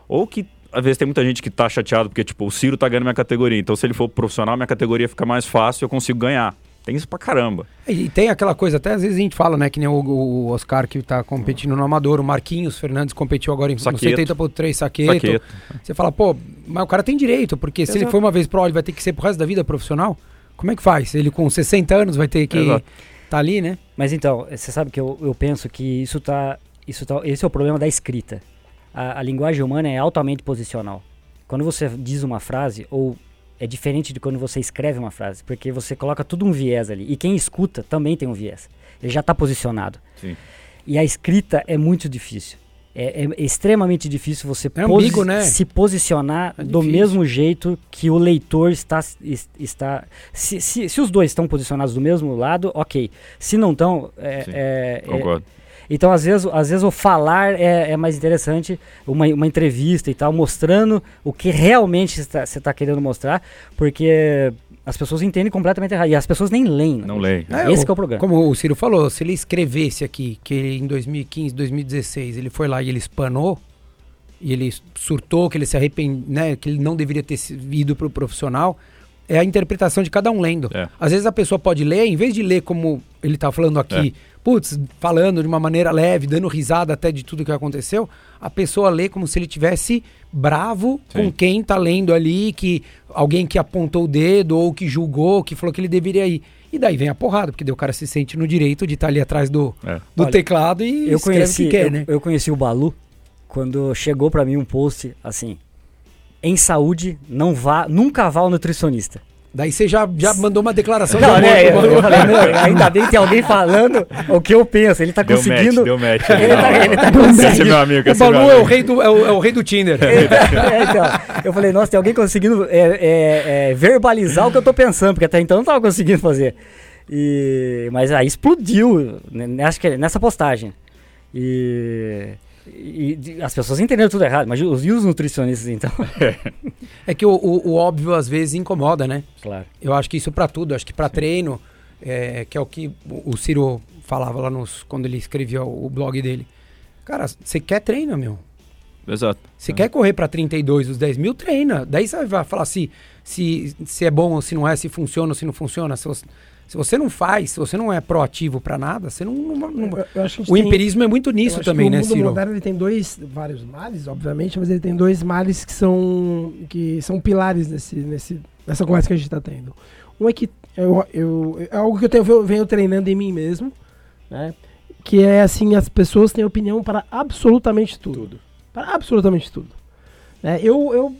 Ou que às vezes tem muita gente que tá chateado porque, tipo, o Ciro tá ganhando minha categoria. Então, se ele for profissional, minha categoria fica mais fácil e eu consigo ganhar. Tem isso pra caramba. E tem aquela coisa, até às vezes a gente fala, né? Que nem o, o Oscar que tá competindo no Amador, o Marquinhos Fernandes competiu agora em Saqueto. no 70.3 saqueto. Saqueto. Você fala, pô, mas o cara tem direito, porque se ele Exato. for uma vez pro ele vai ter que ser pro resto da vida profissional? Como é que faz? Ele com 60 anos vai ter que Exato. tá ali, né? Mas então, você sabe que eu, eu penso que isso tá, isso tá. Esse é o problema da escrita. A, a linguagem humana é altamente posicional. Quando você diz uma frase, ou é diferente de quando você escreve uma frase, porque você coloca tudo um viés ali. E quem escuta também tem um viés. Ele já está posicionado. Sim. E a escrita é muito difícil. é, é extremamente difícil você É ambíguo, né? se posicionar É do mesmo jeito que o leitor está. es- está se, se, se os dois estão posicionados do mesmo lado, ok. Se não estão. é- é- é- Concordo. Então, às vezes, às vezes o falar é, é mais interessante, uma, uma entrevista e tal, mostrando o que realmente você está querendo mostrar, porque as pessoas entendem completamente errado. E as pessoas nem leem. né? Não leio. É, Esse o- que é o problema. Como o Ciro falou, se ele escrevesse aqui que em 2015, 2016, ele foi lá e ele espanou, e ele surtou, que ele se arrepende, né, que ele não deveria ter se- ido pro profissional, é a interpretação de cada um lendo. É. Às vezes a pessoa pode ler, em vez de ler como ele tá falando aqui, É. putz, falando de uma maneira leve, dando risada até de tudo que aconteceu, a pessoa lê como se ele tivesse bravo Sim. com quem tá lendo ali, que alguém que apontou o dedo ou que julgou, que falou que ele deveria ir. E daí vem a porrada, porque daí o cara se sente no direito de estar ali atrás do, É. do Olha, teclado e Eu conheci, o que quer, eu, né? eu conheci o Balu quando chegou pra mim um post assim: em saúde, não vá, nunca vá ao nutricionista. Daí você já, já mandou uma declaração Não, de né? amor Eu, eu falei, meu, ainda bem que tem alguém falando o que eu penso. Ele tá Deu conseguindo. match, deu match. Ele tá, ele tá Esse é conseguindo. meu amigo, O é Balu é o rei do, é o, é o rei do Tinder. É, então, eu falei, nossa, tem alguém conseguindo é, é, é, verbalizar o que eu tô pensando, porque até então eu não tava conseguindo fazer. E, mas aí explodiu, né, acho que nessa postagem. E, e de- as pessoas entenderam tudo errado, mas os, e os nutricionistas então? É que o, o- o óbvio às vezes incomoda, né? Claro. Eu acho que isso pra tudo, acho que pra treino, é, que é o que o o Ciro falava lá nos, quando ele escrevia o, o blog dele. Cara, você quer treina, meu. Exato. Você quer correr pra 32 os 10 mil, treina. Daí você vai falar se, se, se é bom ou se não é, se funciona ou se não funciona. Se você, se você não faz, se você não é proativo pra nada, você não. não- não- Eu- eu o tem- empirismo é muito eu nisso acho também, que né, o mundo Ciro? moderno ele tem dois, vários males, obviamente, mas ele tem dois males que são, que são pilares nesse, nesse, nessa conversa que a gente está tendo. Um é que eu, eu, é algo que eu, tenho, eu venho treinando em mim mesmo, né? Que é assim, as pessoas têm opinião para absolutamente tudo. Para absolutamente tudo. Né? Eu, eu,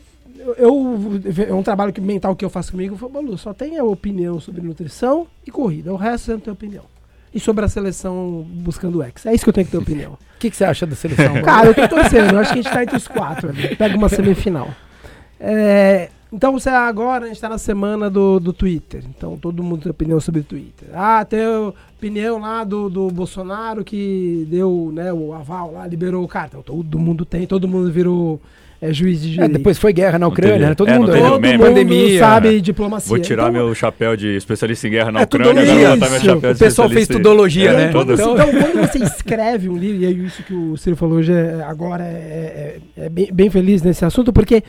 eu, é um trabalho que, mental que eu faço comigo, eu falo, Balu, só tem a opinião sobre nutrição e corrida, o resto você não tem opinião. E sobre a seleção buscando o X. É isso que eu tenho que ter opinião. O que, que você acha da seleção? Cara, eu tô torcendo. Eu acho que a gente tá entre os quatro ali. Pega uma semifinal. É, então, você agora a gente tá na semana do, do Twitter. Então, todo mundo tem opinião sobre o Twitter. Ah, tem opinião lá do, do Bolsonaro que deu né, o aval lá, liberou o cara. Então, todo mundo tem, todo mundo virou é, juiz de É, depois foi guerra na Ucrânia, né? Todo é, mundo. teve todo meme. mundo pandemia. sabe diplomacia. Vou tirar Então, meu chapéu de especialista em guerra na É Ucrânia, agora vou botar meu isso. chapéu de O pessoal fez tudologia, É, né? Então, então, quando você escreve um livro, e é isso que o Ciro falou hoje, é- agora é, é- é bem, bem feliz nesse assunto, porque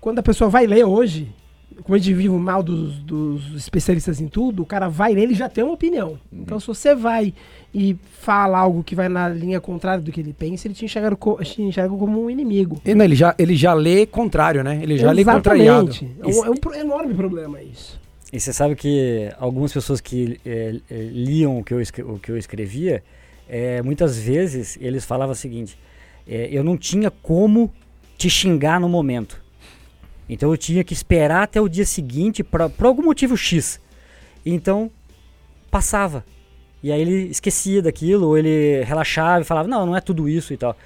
quando a pessoa vai ler hoje, como a gente vive o mal dos, dos especialistas em tudo, o cara vai ler, ele já tem uma opinião. Então, se você vai e fala algo que vai na linha contrária do que ele pensa, ele te enxerga, co- te enxerga como um inimigo. E, não, ele, já, ele já lê contrário, né? Ele já lê contrariado. Exatamente. É um, é um pro- enorme problema isso. E você sabe que algumas pessoas que é, é, liam o que eu, o que eu escrevia, é, muitas vezes eles falavam o seguinte: é, eu não tinha como te xingar no momento. Então eu tinha que esperar até o dia seguinte pra- por algum motivo X. Então passava. E aí ele esquecia daquilo, ou ele relaxava e falava: não, não é tudo isso e tal.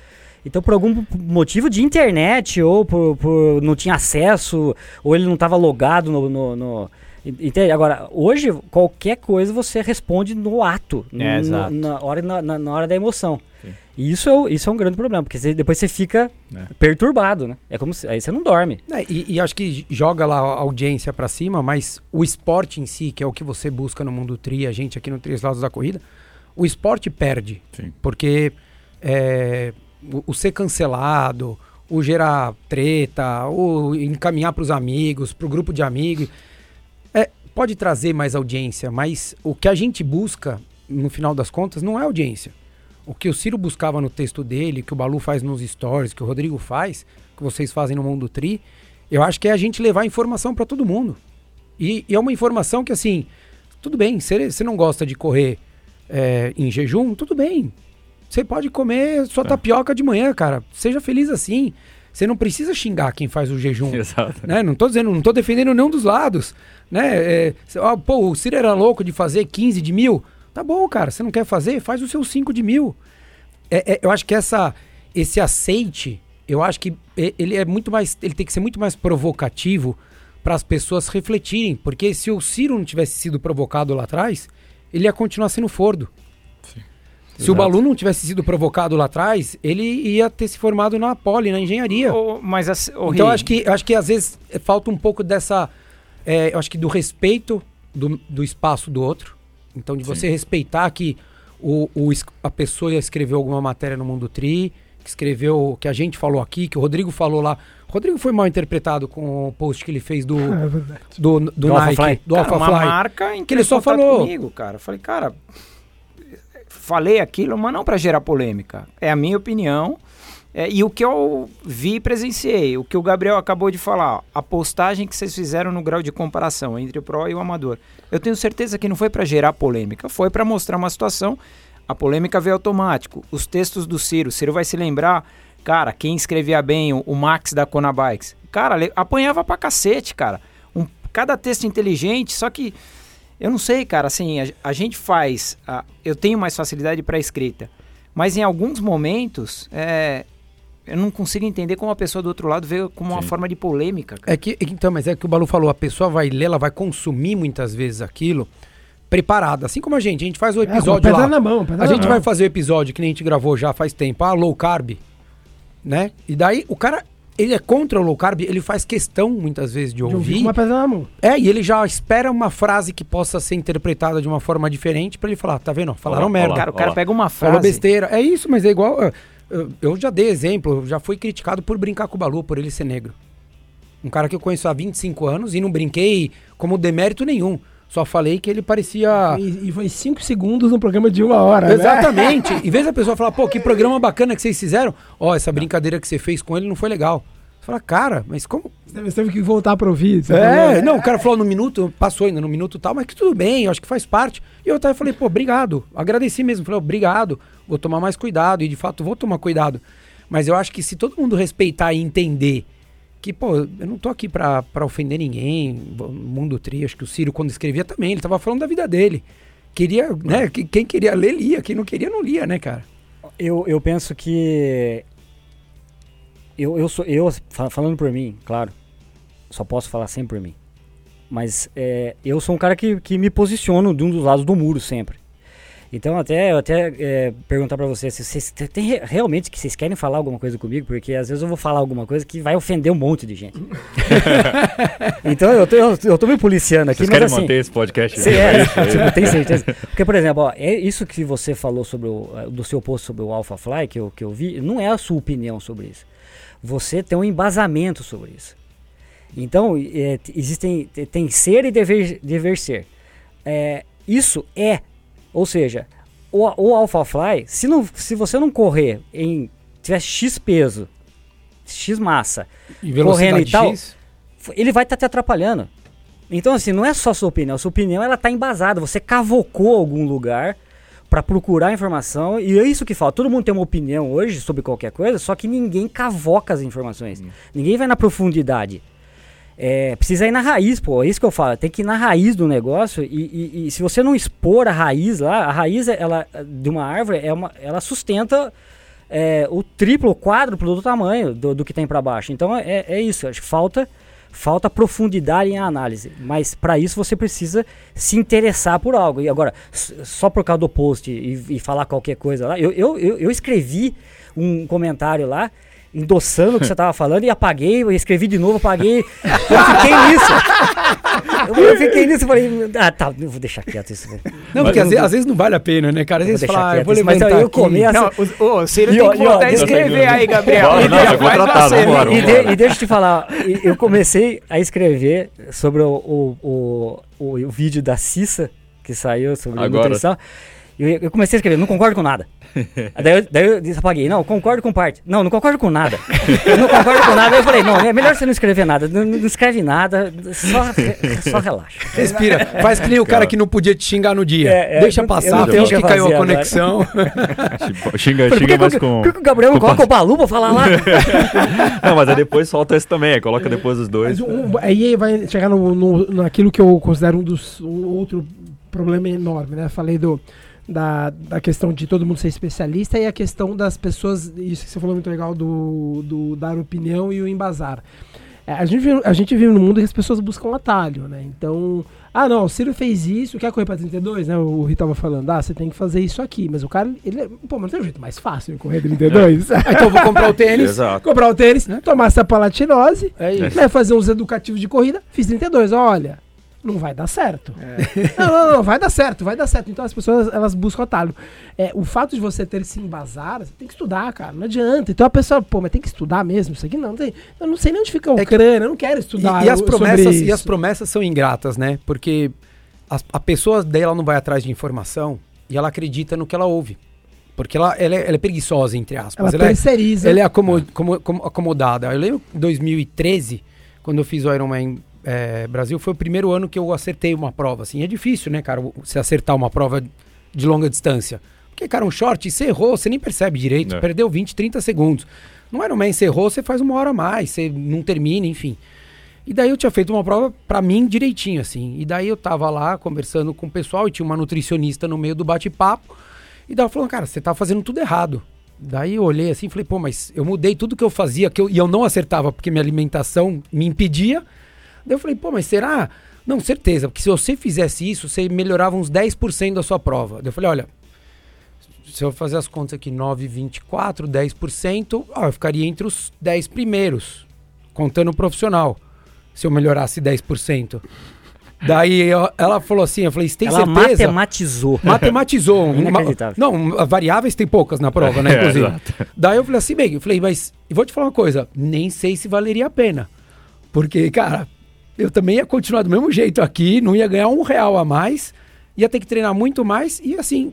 Então, por algum motivo de internet, ou por, por não tinha acesso, ou ele não estava logado no, no, no- Entende? Agora, hoje, qualquer coisa você responde no ato, É, no- na, hora, na, na- na hora da emoção. Sim. E isso é, o- isso é um grande problema, porque você- depois você fica É. perturbado, né? É como se, aí você não dorme. É, e, e acho que joga lá a audiência pra cima, mas o esporte em si, que é o que você busca no mundo tri, a gente aqui no Três Lados da Corrida, o esporte perde. Sim. Porque é, o, o ser cancelado, o gerar treta, o encaminhar pros amigos, pro grupo de amigos, pode trazer mais audiência, mas o que a gente busca, no final das contas, não é audiência. O que o Ciro buscava no texto dele, que o Balu faz nos stories, que o Rodrigo faz, que vocês fazem no Mundo Tri, eu acho que é a gente levar informação para todo mundo. E, e é uma informação que, assim, tudo bem, se você não gosta de correr é, em jejum, tudo bem. Você pode comer sua É. tapioca de manhã, cara. Seja feliz assim. Você não precisa xingar quem faz o jejum Exato. né? Não tô dizendo, não tô defendendo nenhum dos lados, né? É, ó, pô, o Ciro era louco de fazer 15 de mil. Tá bom, cara, você não quer fazer? Faz o seu 5 de mil. É, é, eu acho que essa esse aceite, eu acho que ele é muito mais, ele tem que ser muito mais provocativo para as pessoas refletirem, porque se o Ciro não tivesse sido provocado lá atrás, ele ia continuar sendo fordo. Se o Exato. Balu não tivesse sido provocado lá atrás, ele ia ter se formado na Poli, na engenharia. Ô, mas assim, ô, Então acho que, acho que às vezes falta um pouco dessa. eu acho que do respeito do, do espaço do outro. Então, de você respeitar que o, o a pessoa escreveu alguma matéria no Mundo Tri, que escreveu, que a gente falou aqui, que o Rodrigo falou lá. O Rodrigo foi mal interpretado com o post que ele fez do, É do, do, Do Alpha Nike, Fly. do cara, Alpha uma Fly. marca em que ele só falou. comigo, cara. Eu falei, cara, falei aquilo, mas não para gerar polêmica. É a minha opinião. É, e o que eu vi e presenciei, o que o Gabriel acabou de falar, a postagem que vocês fizeram no grau de comparação entre o Pro e o Amador. Eu tenho certeza que não foi para gerar polêmica, foi para mostrar uma situação. A polêmica veio automático. Os textos do Ciro, Ciro vai se lembrar, cara, quem escrevia bem, o, o Max da Kona Bikes. Cara, apanhava pra cacete, cara. Um, cada texto inteligente, só que eu não sei, cara, assim, a, a gente faz. a- eu tenho mais facilidade para escrita, mas em alguns momentos é, eu não consigo entender como a pessoa do outro lado veio como uma Sim. forma de polêmica. cara. É que, então, mas é que o Balu falou, a pessoa vai ler, ela vai consumir muitas vezes aquilo preparada. Assim como a gente, a gente faz o É, episódio pedra lá. na mão. A na gente mão. vai fazer o episódio que nem a gente gravou já faz tempo, ah, low carb, né? E daí o cara, ele é contra o low carb, ele faz questão muitas vezes de De ouvir ouvir. com uma na mão. É, e ele já espera uma frase que possa ser interpretada de uma forma diferente pra ele falar, tá vendo? Falaram Olha lá, merda. olha Cara, o cara pega uma Falou frase. besteira. É isso, mas é igual. eu- Eu já dei exemplo, eu já fui criticado por brincar com o Balu, por ele ser negro. Um cara que eu conheço há 25 anos e não brinquei como demérito nenhum. Só falei que ele parecia. E, e foi cinco segundos no programa de uma hora, né? Exatamente. Em vez da pessoa falar, pô, que programa bacana que vocês fizeram, ó, essa brincadeira que você fez com ele não foi legal. Você fala, cara, mas como. Você teve que voltar pra ouvir. É, falou, não, o cara falou no minuto, passou ainda no minuto e tal, mas que tudo bem, eu acho que faz parte. E eu até falei, pô, obrigado. Agradeci mesmo. Falei, obrigado, vou tomar mais cuidado. E de fato, vou tomar cuidado. Mas eu acho que se todo mundo respeitar e entender que, pô, eu não tô aqui pra, pra ofender ninguém, mundo tri, acho que o Ciro, quando escrevia também, ele tava falando da vida dele. Queria, né? que- Quem queria ler, lia. Quem não queria, não lia, né, cara? Eu, eu penso que. Eu, eu sou. Eu, fa- falando por mim, claro. Só posso falar sempre por mim. Mas é, eu sou um cara que, que me posiciono de um dos lados do muro sempre. Então até eu até é, perguntar pra vocês se vocês te- tem re- realmente que vocês querem falar alguma coisa comigo, porque às vezes eu vou falar alguma coisa que vai ofender um monte de gente. então eu tô, eu, eu tô me policiando aqui, Vocês mas querem assim, manter esse podcast? Sim, é, tipo, tem certeza. Porque, por exemplo, ó, é isso que você falou sobre o, eh, do seu post sobre o Alpha Fly, que eu, que eu vi, não é a sua opinião sobre isso. Você tem um embasamento sobre isso. Então, é, existem, te- tem ser e dever, dever ser. É, isso é, ou seja, o, o Alpha Fly, se, não, se você não correr em, tiver X peso, X massa, E Correndo e tal, X. ele vai estar te atrapalhando. Então, assim, não é só sua opinião. Sua opinião, ela tá embasada. Você cavocou algum lugar para procurar informação e é isso que falta. Todo mundo tem uma opinião hoje sobre qualquer coisa, só que ninguém cavoca as informações. Ninguém vai na profundidade. É, precisa ir na raiz, pô. É isso que eu falo. Tem que ir na raiz do negócio e, e- e se você não expor a raiz lá, a raiz ela, de uma árvore, é uma, ela sustenta é, o triplo, o quádruplo do tamanho do, do que tem para baixo. Então é, é isso. Acho que falta falta profundidade em análise. Mas para isso você precisa se interessar por algo. E agora, só por causa do post e, e falar qualquer coisa lá, eu, eu, eu, eu escrevi um comentário lá. Endossando o que você tava falando e apaguei, eu escrevi de novo, apaguei. Eu fiquei nisso. Eu, eu fiquei nisso e falei, ah, tá, eu vou deixar quieto isso. Não, porque às vezes, às vezes não vale a pena, né, cara? Às Eu vezes vou fala, ah, deixar eu vou quieto, mas levantar eu começo- Não, o, o Ciro E tem que voltar a escrever aí, Gabriel. Bora, não, já contratado, E, de- e deixa eu te falar, eu comecei a escrever sobre o, o, o, o- o vídeo da Cissa, que saiu sobre Agora. nutrição. Eu, eu comecei a escrever, não concordo com nada. daí, eu, daí eu disse- apaguei, não, concordo com parte. Não, não concordo com nada. Eu não concordo com nada. Aí eu falei, não, é melhor você não escrever nada. Não, não escreve nada, só, só relaxa. Respira. Faz que nem o cara que não podia te xingar no dia. É, é, Deixa eu passar, finge que que caiu a conexão. Xinga, Por xinga mais com. por que o Gabriel não coloca o Balu pra falar lá? Não, mas aí depois solta esse também, coloca depois os dois. Um- aí vai chegar no, no- naquilo que eu considero um dos um outro problema enorme, né? Falei do, da, da questão de todo mundo ser especialista e a questão das pessoas, isso que você falou muito legal do, do dar opinião e o embasar. É, a, gente vive, a gente vive num mundo que as pessoas buscam atalho, né? Então, ah, não, o Ciro fez isso, quer correr pra 32, né? O Rui tava falando, ah, você tem que fazer isso aqui. Mas o cara, ele, é- pô, mas não tem um jeito mais fácil de correr 32? Ah, então eu vou comprar o tênis. Exato. Comprar o tênis, tomar essa palatinose, É isso. né, fazer uns educativos de corrida, fiz 32, olha, não vai dar certo. Não, não, não, vai dar certo, vai dar certo. Então as pessoas, elas buscam atalho. É, o fato de você ter que se embasar, você tem que estudar, cara, não adianta. Então a pessoa, pô, mas tem que estudar mesmo isso aqui? Não, tem, eu não sei nem onde fica o É que- crânio, eu não quero estudar E, e as promessas, e as promessas são ingratas, né? Porque as- a pessoa daí ela não vai atrás de informação e ela acredita no que ela ouve. Porque ela, ela, é, ela é preguiçosa, entre aspas. Ela Ela, é, terceiriza. ela é acomo- como- como- acomodada. Eu lembro em 2013, quando eu fiz o Ironman é, Brasil, foi o primeiro ano que eu acertei uma prova. Assim, é difícil, né, cara, você acertar uma prova de longa distância. Porque, cara, um short, você errou, você nem percebe direito, É. perdeu 20, 30 segundos. No Ironman, você errou, você faz uma hora a mais, você não termina, enfim. E daí eu tinha feito uma prova pra mim direitinho, assim. E daí eu tava lá conversando com o pessoal e tinha uma nutricionista no meio do bate-papo. E daí ela falou, cara, você tá fazendo tudo errado. Daí eu olhei assim e falei, pô, mas eu mudei tudo que eu fazia que eu, e eu não acertava porque minha alimentação me impedia. Daí eu falei, pô, mas será? Não, certeza, porque se você fizesse isso, você melhorava uns 10% da sua prova. Daí eu falei, olha, se eu fazer as contas aqui, 9,24, 10%, ó, eu ficaria entre os 10 primeiros, contando o profissional, se eu melhorasse 10%. Daí eu- ela falou assim, eu falei, você tem Ela certeza? matematizou. Matematizou. uma- não, variáveis tem poucas na prova, né, É, inclusive. exato. Daí eu falei assim, bem, eu falei, mas eu vou te falar uma coisa, nem sei se valeria a pena. Porque, cara, eu também ia continuar do mesmo jeito aqui, não ia ganhar um real a mais, ia ter que treinar muito mais e assim.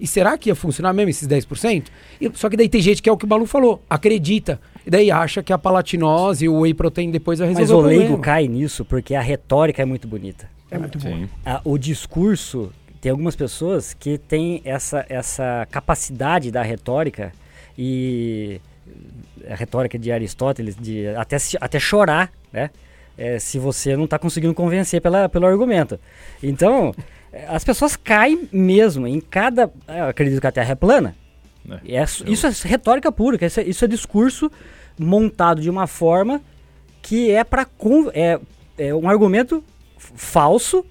E será que ia funcionar mesmo esses 10%? E, só que daí tem gente que é o que o Balu falou, acredita. E daí acha que a palatinose e o whey protein depois vai resolver Mas o o leigo cai nisso porque a retórica é muito bonita. É muito bom. A- o discurso, tem algumas pessoas que têm essa, essa capacidade da retórica e a retórica de Aristóteles, de até, até chorar, né? É, se você não está conseguindo convencer pela, pelo argumento. Então, é, as pessoas caem mesmo em cada. Eu acredito que a Terra é plana. É. É, isso é retórica pura, isso é, isso é discurso montado de uma forma que é para é, é um argumento falso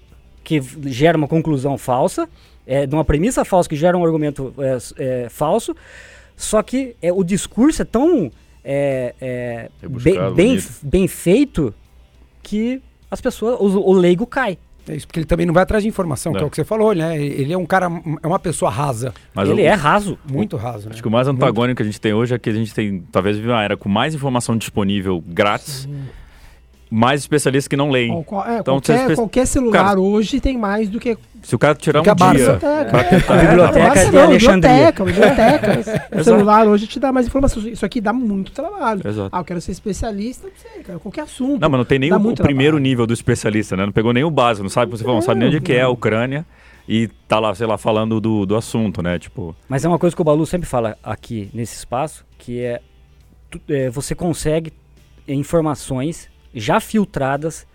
que gera uma conclusão falsa, é de uma premissa falsa que gera um argumento é, é, falso. Só que é, o discurso é tão é, é, bem, bem, bem feito que as pessoas, o, o leigo cai. É isso, porque ele também não vai atrás de informação, que é É. o que você falou, né? Ele é um cara, é uma pessoa rasa, Mas Ele eu- é raso. muito raso, né? Acho que o mais antagônico que a gente tem hoje é que a gente tem, talvez, vive uma era com mais informação disponível grátis, mais especialistas que não leem. É, Então, qualquer, você- qualquer celular Cara, hoje tem mais do que Se o cara tirar a um Barça dia biblioteca. pra tentar... A biblioteca não, Alexandria. biblioteca, biblioteca. o celular hoje te dá mais informações. Isso aqui dá muito trabalho. Exato. Ah, eu quero ser especialista, não sei, cara, qualquer assunto. Não, mas não tem nem o, o primeiro nível do especialista, né? Não pegou nem o básico, não sabe, você falou, não sabe nem onde que é a Ucrânia e tá lá, sei lá, falando do, do assunto, né? Tipo, Mas é uma coisa que o Balu sempre fala aqui nesse espaço, que é, tu- é, você consegue informações já filtradas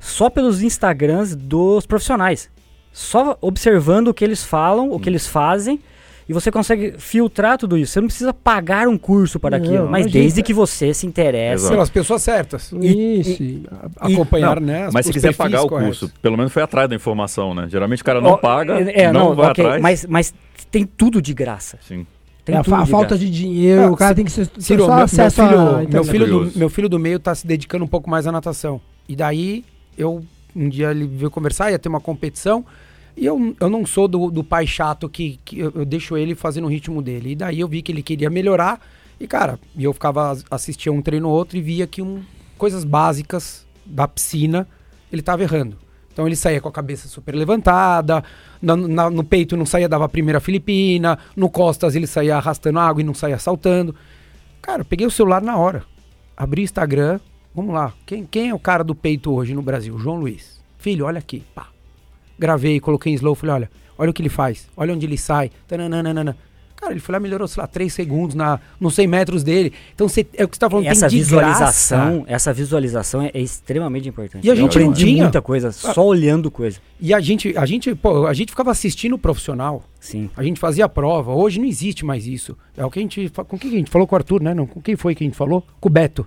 só pelos Instagrams dos profissionais. Só observando o que eles falam, o que eles fazem, e você consegue filtrar tudo isso. Você não precisa pagar um curso para Não, aquilo, mas imagina. desde que você se interesse. Exato. Pelas pessoas certas. Isso. e- Acompanhar, Não, né? as- mas se quiser pagar o corretos. curso, pelo menos foi atrás da informação, né? Geralmente o cara não Ó, paga, é, não, não, vai ok, atrás. Mas, mas tem tudo de graça. Sim. Tem é a, tudo a falta de dinheiro, Ah, o cara tem que ser Ciro, só meu, meu filho, meu, internet. filho do, meu filho do meio tá se dedicando um pouco mais à natação. E daí, eu um dia ele veio conversar, ia ter uma competição. E eu, eu não sou do, do pai chato que, que eu, eu deixo ele fazer no ritmo dele. E daí eu vi que ele queria melhorar. E, cara, e eu ficava, as- assistia um treino ou outro e via que um, coisas básicas da piscina ele tava errando. Então ele saía com a cabeça super levantada, na- na- no peito não saía, dava a primeira filipina, no costas ele saía arrastando água e não saía saltando. Cara, peguei o celular na hora, abri o Instagram, vamos lá, quem, quem é o cara do peito hoje no Brasil? João Luiz. Filho, olha aqui, pá. Gravei, coloquei em slow, falei, olha, olha o que ele faz, olha onde ele sai, tananana. Cara, ele foi lá melhorou, sei lá, 3 segundos na, nos 100 metros dele. Então, você, é o que você tá falando, essa visualização, graça. essa visualização é, é extremamente importante. E a gente não aprendi tinha. muita coisa só olhando coisa. E a gente, a gente, pô, a gente ficava assistindo o profissional. Sim. A gente fazia a prova. Hoje não existe mais isso. É o que a gente. Com quem que a gente falou com o Arthur, né? Não, com quem foi que a gente falou? Com o Beto.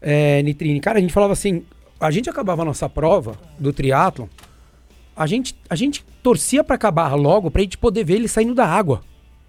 É, Nitrini. Cara, a gente falava assim. A gente acabava a nossa prova do triatlon. A gente, a gente torcia pra acabar logo pra gente poder ver ele saindo da água.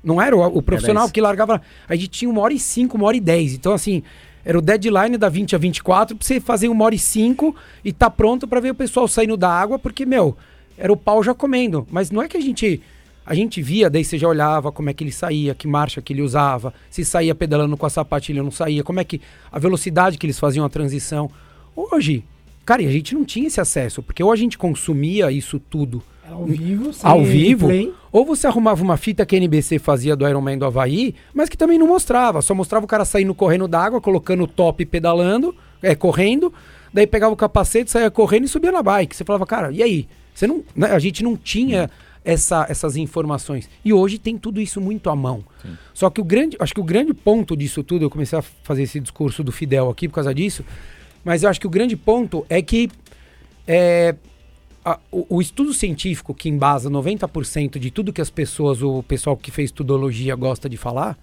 Não era o, o profissional que largava. A gente tinha uma hora e cinco, uma hora e dez. Então, assim, era o deadline da 20 a 24 pra você fazer uma hora e cinco e tá pronto pra ver o pessoal saindo da água, porque, meu, era o pau já comendo. Mas não é que a gente. A gente via, daí você já olhava como é que ele saía, que marcha que ele usava, se saía pedalando com a sapatilha ou não saía, como é que. a velocidade que eles faziam a transição. Hoje, cara, e a gente não tinha esse acesso, porque ou a gente consumia isso tudo ao vivo, sem ao vivo, replay. ou você arrumava uma fita que a NBC fazia do Iron Man do Havaí, mas que também não mostrava, só mostrava o cara saindo correndo d'água, colocando o top e pedalando, é, correndo, daí pegava o capacete, saía correndo e subia na bike. Você falava, cara, e aí? Você não, né, a gente não tinha essa, essas informações. E hoje tem tudo isso muito à mão. Só que o grande, acho que o grande ponto disso tudo, eu comecei a fazer esse discurso do Fidel aqui por causa disso, mas eu acho que o grande ponto é que é, a- o, o estudo científico que embasa 90% de tudo que as pessoas, o pessoal que fez tudologia gosta de falar,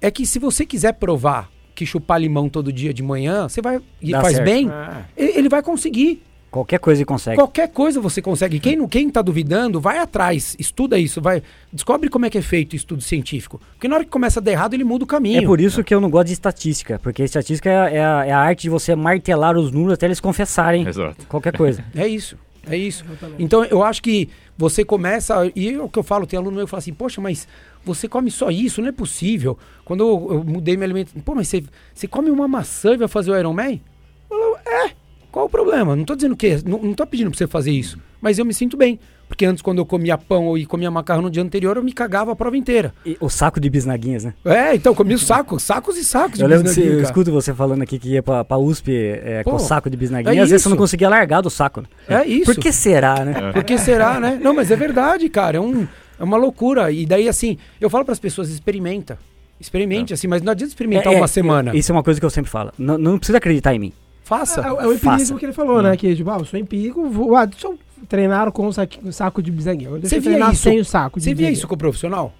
é que se você quiser provar que chupar limão todo dia de manhã, você vai e Dá faz certo. bem, Ah, ele vai conseguir. Qualquer coisa consegue. Qualquer coisa você consegue. Quem não quem tá duvidando, vai atrás, estuda isso, vai descobre como é que é feito o estudo científico. Porque na hora que começa a dar errado, ele muda o caminho. É por isso que eu não gosto de estatística, porque estatística é, é a, é a arte de você martelar os números até eles confessarem Exato. qualquer coisa. É isso. É isso. Então eu acho que você começa. E é o que eu falo, tem aluno meu que fala assim, poxa, mas você come só isso, não é possível. Quando eu, eu mudei minha alimentação, pô, mas você, você come uma maçã e vai fazer o Iron Man? Eu falo, é, qual o problema? Não tô dizendo que. Não, não tô pedindo pra você fazer isso. Mas eu me sinto bem. Porque antes, quando eu comia pão e comia macarrão no dia anterior, eu me cagava a prova inteira. E o saco de bisnaguinhas, né? É, então eu comia saco, sacos e sacos Eu lembro que bisnaguinha, eu escuto você falando aqui que ia pra, pra USP é, com Pô, o saco de bisnaguinha, é às vezes você não conseguia largar do saco. Né? É isso. Por que será, né? Por que será, né? Não, mas é verdade, cara. É, um, é uma loucura. E daí, assim, eu falo para as pessoas, experimenta. Experimente, assim, mas não adianta experimentar É, é, uma semana. Isso é uma coisa que eu sempre falo. Não, não precisa acreditar em mim. Faça. É, é o empirismo Faça. que ele falou, né? Que, tipo, ah, eu sou empírico, vou, ah, deixa eu treinar com o saco, o saco de. Deixa Você via isso- sem o saco de Você via isso com o profissional?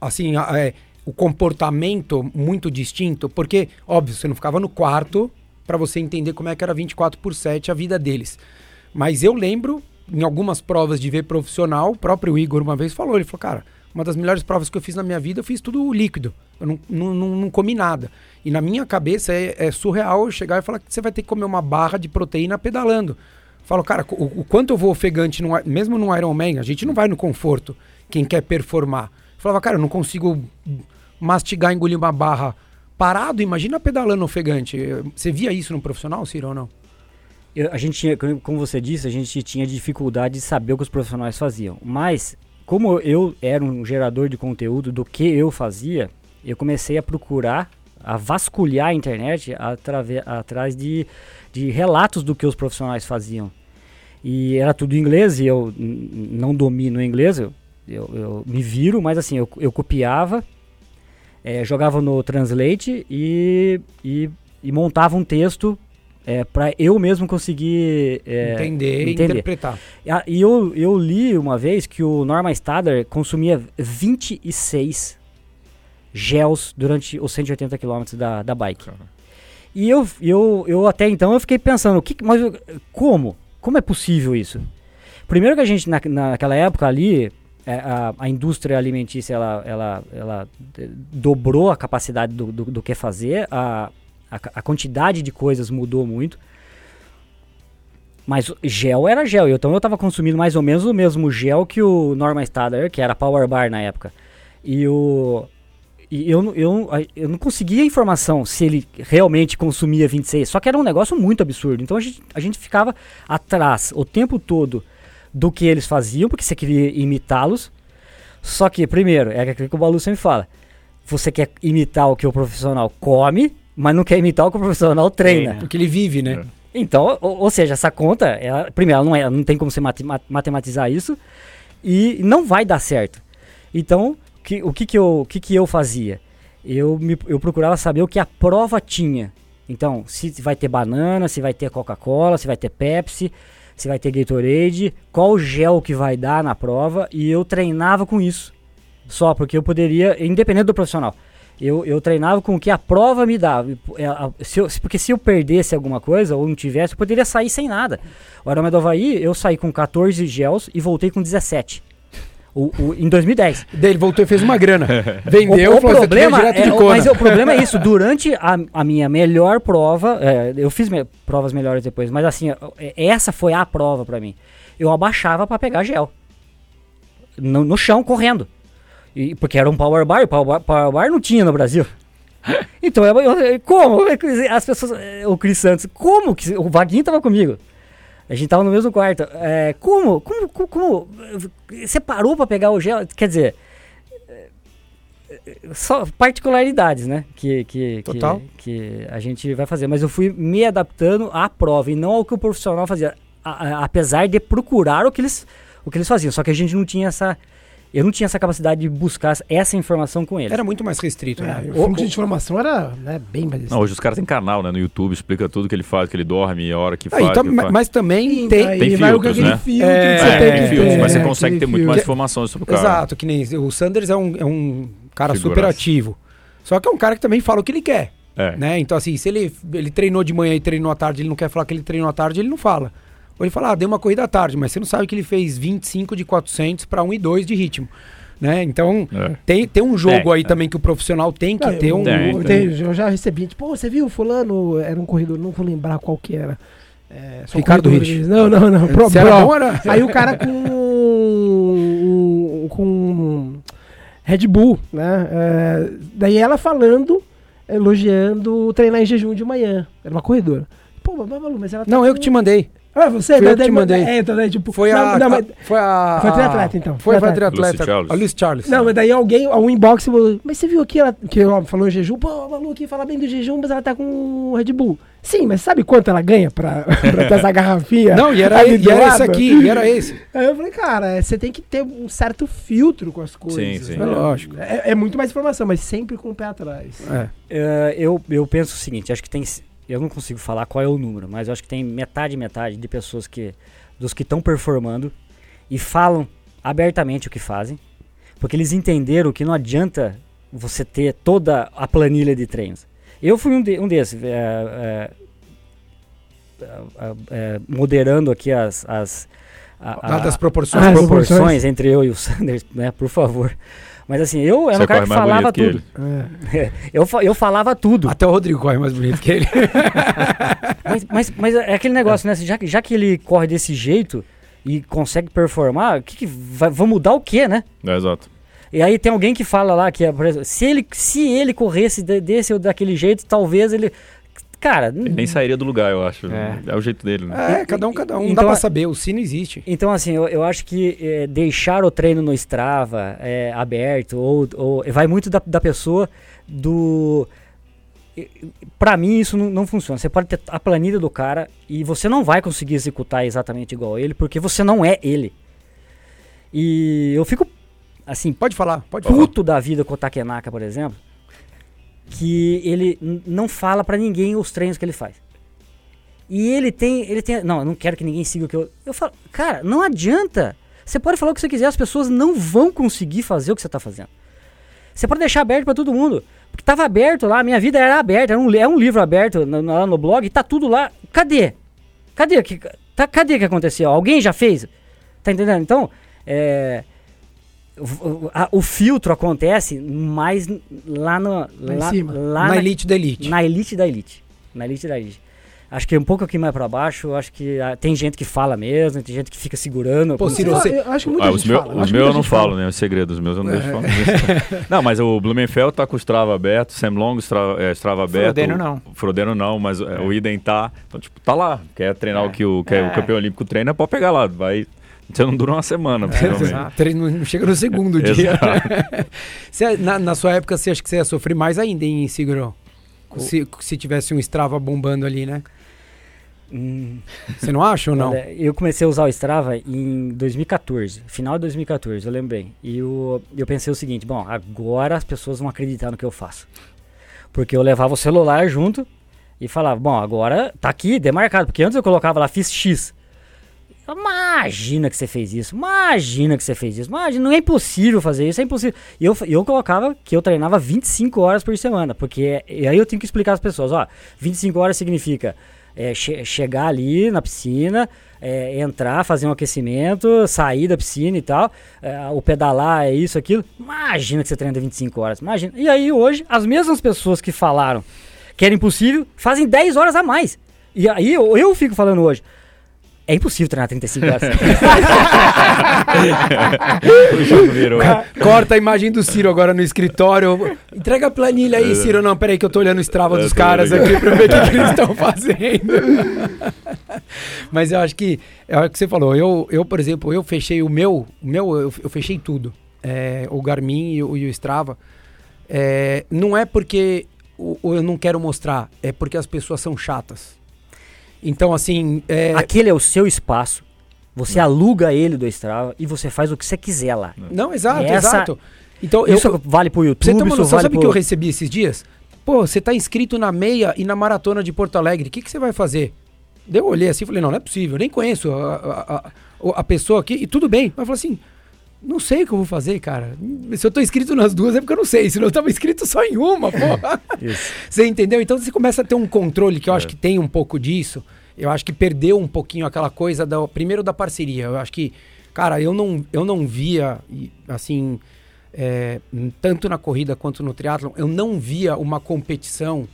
Assim, é, o comportamento muito distinto, porque, óbvio, você não ficava no quarto para você entender como é que era 24 por 7 a vida deles. Mas eu lembro, em algumas provas de ver profissional, o próprio Igor uma vez falou, ele falou, cara, uma das melhores provas que eu fiz na minha vida, eu fiz tudo líquido. Eu não, não, não, não comi nada. E na minha cabeça é, é surreal eu chegar e falar que você vai ter que comer uma barra de proteína pedalando. Falo, cara, o, o quanto eu vou ofegante, mesmo no Ironman, a gente não vai no conforto, quem quer performar. Falava, cara, eu não consigo mastigar, engolir uma barra parado, imagina pedalando ofegante. Você via isso no profissional, Ciro, ou não? Eu- a gente tinha, como você disse, a gente tinha dificuldade de saber o que os profissionais faziam. Mas, como eu era um gerador de conteúdo do que eu fazia, eu comecei a procurar, a vasculhar a internet atrás de, de relatos do que os profissionais faziam. E era tudo em inglês, e eu não domino inglês, eu, eu, eu me viro, mas assim, eu, eu copiava, eh, jogava no Translate e, e, e montava um texto para eu mesmo conseguir é, entender, e entender. interpretar. Ah, E eu, eu li uma vez que o Norman Stadler consumia 26 gels durante os 180 km da, da bike. Cara. E eu, eu, eu até então eu fiquei pensando, o que, mas eu- como? Como é possível isso? Primeiro que a gente na, naquela época ali, é, a, a indústria alimentícia ela, ela, ela eh, dobrou a capacidade do, do, do que fazer, a, a, a quantidade de coisas mudou muito. Mas gel era gel, então eu tava consumindo mais ou menos o mesmo gel que o Norman Stadler, que era Power Bar na época. E o e eu, eu, eu não conseguia informação se ele realmente consumia 26, só que era um negócio muito absurdo. Então a gente, a gente ficava atrás o tempo todo do que eles faziam, porque você queria imitá-los. Só que, primeiro, é aquilo que o Balu sempre fala: você quer imitar o que o profissional come, mas não quer imitar o que o profissional treina. Treina. Porque ele vive, né? Então, ou, ou seja, essa conta, ela, primeiro, ela não, é, não tem como você mate- ma- matematizar isso e não vai dar certo. Então, o que, o que, que, eu, o que, que eu fazia? Eu, me, eu procurava saber o que a prova tinha. Então, se vai ter banana, se vai ter Coca-Cola, se vai ter Pepsi, se vai ter Gatorade, qual gel que vai dar na prova, e eu treinava com isso. Só porque eu poderia, independente do profissional, eu, eu treinava com o que a prova me dava. É, se eu, porque se eu perdesse alguma coisa ou não tivesse, eu poderia sair sem nada. O Aroma do Havaí, eu saí com 14 gels e voltei com 17. O, o, em 2010. Daí ele voltou e fez uma grana. Vendeu, o, o falou, problema é, Mas o problema é isso. Durante a, a minha melhor prova, é, eu fiz me, provas melhores depois, mas assim, é, essa foi a prova para mim. Eu abaixava para pegar gel. No, no chão, correndo. E, porque era um power bar, e power, power bar não tinha no Brasil. Então, eu, eu, como? As pessoas. O Cris Santos, como que. O Vaguinho tava comigo. A gente tava no mesmo quarto. É, como, como, como, como? Você parou pra pegar o gel? Quer dizer. Só particularidades, né? Que, que, Total. Que, que a gente vai fazer. Mas eu fui me adaptando à prova e não ao que o profissional fazia. A, a, apesar de procurar o que, eles, o que eles faziam. Só que a gente não tinha essa eu não tinha essa capacidade de buscar essa informação com eles. Era muito mais restrito, né? É, o fluxo de informação era né, bem mais Não, hoje os caras têm canal, né, no YouTube, explica tudo que ele faz, que ele dorme, a hora que ah, faz. Então, mas, mas, também tem, tem filtros, né? Filtro é, você tem, tem filtros, mas você consegue ter muito mais informações sobre o cara. Exato, que nem o Sanders é um, é um cara super ativo. Só que é um cara que também fala o que ele quer. É. Né? Então, assim, se ele, ele treinou de manhã e treinou à tarde, ele não quer falar que ele treinou à tarde, ele não fala. Ou ele fala, ah, dei uma corrida à tarde, mas você não sabe que ele fez 25 de 400 para 1 e 2 de ritmo. Né? Então, é. tem, tem um jogo é, aí é. também que o profissional tem que ter eu, um. Eu, eu, já recebi, tipo, você viu, fulano, era um corredor, não vou lembrar qual que era. É, Ricardo Rich. Não, não, não. Pro, pro. Era aí o cara com. com. Red Bull, né? É, daí ela falando, elogiando treinar em jejum de manhã. Era uma corredora. Pô, mas ela tá Não, eu que te mandei. Ah, você? Foi eu te mandei. É, então, daí, tipo, foi a, não, mas, foi a... Foi a triatleta, então. Foi, foi a triatleta. A Lucy Charles. Não, mas daí alguém, o inbox, falou, mas você viu aqui, ela, que ó, falou jejum, pô, a Malu aqui fala bem do jejum, mas ela tá com Red Bull. Sim, mas sabe quanto ela ganha pra, pra ter essa garrafinha? Não, e era, e era esse aqui, e era esse. Aí eu falei, cara, você tem que ter um certo filtro com as coisas. Sim, sim. Né? É lógico. É, é, muito mais informação, mas sempre com o pé atrás. É. Uh, eu, eu penso o seguinte, acho que tem eu não consigo falar qual é o número, mas eu acho que tem metade metade de pessoas que dos que estão performando e falam abertamente o que fazem, porque eles entenderam que não adianta você ter toda a planilha de treinos. Eu fui um, de, um desses, é, é, é, moderando aqui as, as a, a, das proporções, as proporções entre eu e o Sanders, né, por favor. Mas assim, eu era um cara que falava tudo. Que é. eu, eu falava tudo. Até o Rodrigo corre mais bonito que ele. mas, mas, mas, é aquele negócio, né? Já, já que ele corre desse jeito e consegue performar, que, que vai, vai mudar o quê, né? É, exato. E aí tem alguém que fala lá que, por exemplo, se ele, se ele corresse desse ou daquele jeito, talvez ele Cara. Ele nem sairia do lugar, eu acho. É, é o jeito dele, né? É, cada um, cada um. Então, não dá então, pra saber, o sino existe. Então, assim, eu, eu acho que é, deixar o treino no Strava é, aberto, ou, ou vai muito da, da pessoa do. Pra mim, isso não, não, funciona. Você pode ter a planilha do cara e você não vai conseguir executar exatamente igual ele, porque você não é ele. E eu fico, assim. Pode falar, pode puto falar. Puto da vida com o Takenaka, por exemplo que ele não fala para ninguém os treinos que ele faz. E ele tem, ele tem, não, eu não quero que ninguém siga o que eu, eu falo, cara, não adianta. Você pode falar o que você quiser, as pessoas não vão conseguir fazer o que você tá fazendo. Você pode deixar aberto para todo mundo. Porque tava aberto lá, minha vida era aberta, era um, é um livro aberto no, lá no blog, tá tudo lá. Cadê? Cadê que tá, cadê que aconteceu? Alguém já fez? Tá entendendo? Então, é, o, a, o filtro acontece mais lá no. Lá, lá, lá na, na, elite da elite. Na elite da elite. Na elite da elite. Acho que um pouco aqui mais para baixo, acho que ah, tem gente que fala mesmo, tem gente que fica segurando. Pô, Ciro, você... eu, acho que muita ah, os meu, fala. Os meus eu não falo, né? Os segredos, os meus eu não é. deixo falar. não, mas o Blumenfeld tá com o Strava aberto, Sam Long, Strava, é, Strava aberto. Frodeno não. Frodeno não, mas é. o Idem tá. Então, tipo, tá lá. Quer treinar é. o que o, quer, o é. campeão olímpico treina, pode pegar lá. Vai você não dura uma semana, é, não chega no segundo dia. você, na, na, sua época, você acha que você ia sofrer mais ainda em Sigurão? Se, se tivesse um Strava bombando ali, né? Hum, Você não acha ou não? olha, eu comecei a usar o Strava em 2014, final de 2014, eu lembro bem. E eu, eu pensei o seguinte, bom, agora as pessoas vão acreditar no que eu faço. Porque eu levava o celular junto e falava, bom, agora tá aqui, demarcado. Porque antes eu colocava lá, fiz X. Imagina que você fez isso, imagina que você fez isso, imagina, não é impossível fazer isso, é impossível. E eu, eu colocava que eu treinava 25 horas por semana, porque e aí eu tenho que explicar às pessoas, ó, 25 horas significa é, che- chegar ali na piscina, é, entrar, fazer um aquecimento, sair da piscina e tal, é, o pedalar é isso, aquilo. Imagina que você treina 25 horas, imagina. E aí hoje, as mesmas pessoas que falaram que era impossível, fazem 10 horas a mais. E aí eu, eu fico falando hoje, é impossível treinar 35 horas. O jogo virou. Corta a imagem do Ciro agora no escritório. Entrega a planilha aí, Ciro. Não, peraí que eu tô olhando o Strava É, dos caras aqui pra ver o que, que eles estão fazendo. Mas eu acho que é o que você falou. Eu, eu por exemplo, eu fechei o meu, o meu eu, eu fechei tudo. É, o Garmin e o, e o Strava. É, não é porque o, o eu não quero mostrar, é porque as pessoas são chatas. Então, assim, é, Aquele é o seu espaço. Você aluga ele do Strava e você faz o que você quiser lá. não, exato, Essa- exato. Então, eu, Isso vale pro YouTube, você ter uma noção, vale sabe o pro... que eu recebi esses dias? Pô, você tá inscrito na meia e na maratona de Porto Alegre. O que, que você vai fazer? Daí Eu olhei assim e falei, não, não é possível, eu nem conheço a, a, a- a pessoa aqui, e tudo bem. Mas eu falei assim, não sei o que eu vou fazer, cara. Se eu tô inscrito nas duas é porque eu não sei, senão eu tava inscrito só em uma, pô. Isso. Você entendeu? Então você começa a ter um controle que eu acho É. que tem um pouco disso. Eu acho que perdeu um pouquinho aquela coisa da primeiro da parceria. Eu acho que, cara, eu não, eu não via assim, é, tanto na corrida quanto no triatlon, eu não via uma competição.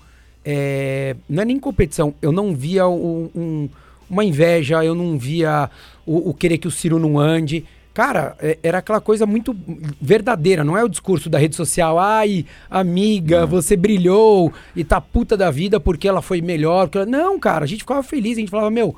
é, não é nem competição. Eu não via o- um- uma inveja. Eu não via o, o querer que o Ciro não ande. Cara, é- era aquela coisa muito verdadeira, não é o discurso da rede social, ai, amiga, você brilhou e tá puta da vida porque ela foi melhor. ela-" Não, cara, a gente ficava feliz, a gente falava, meu,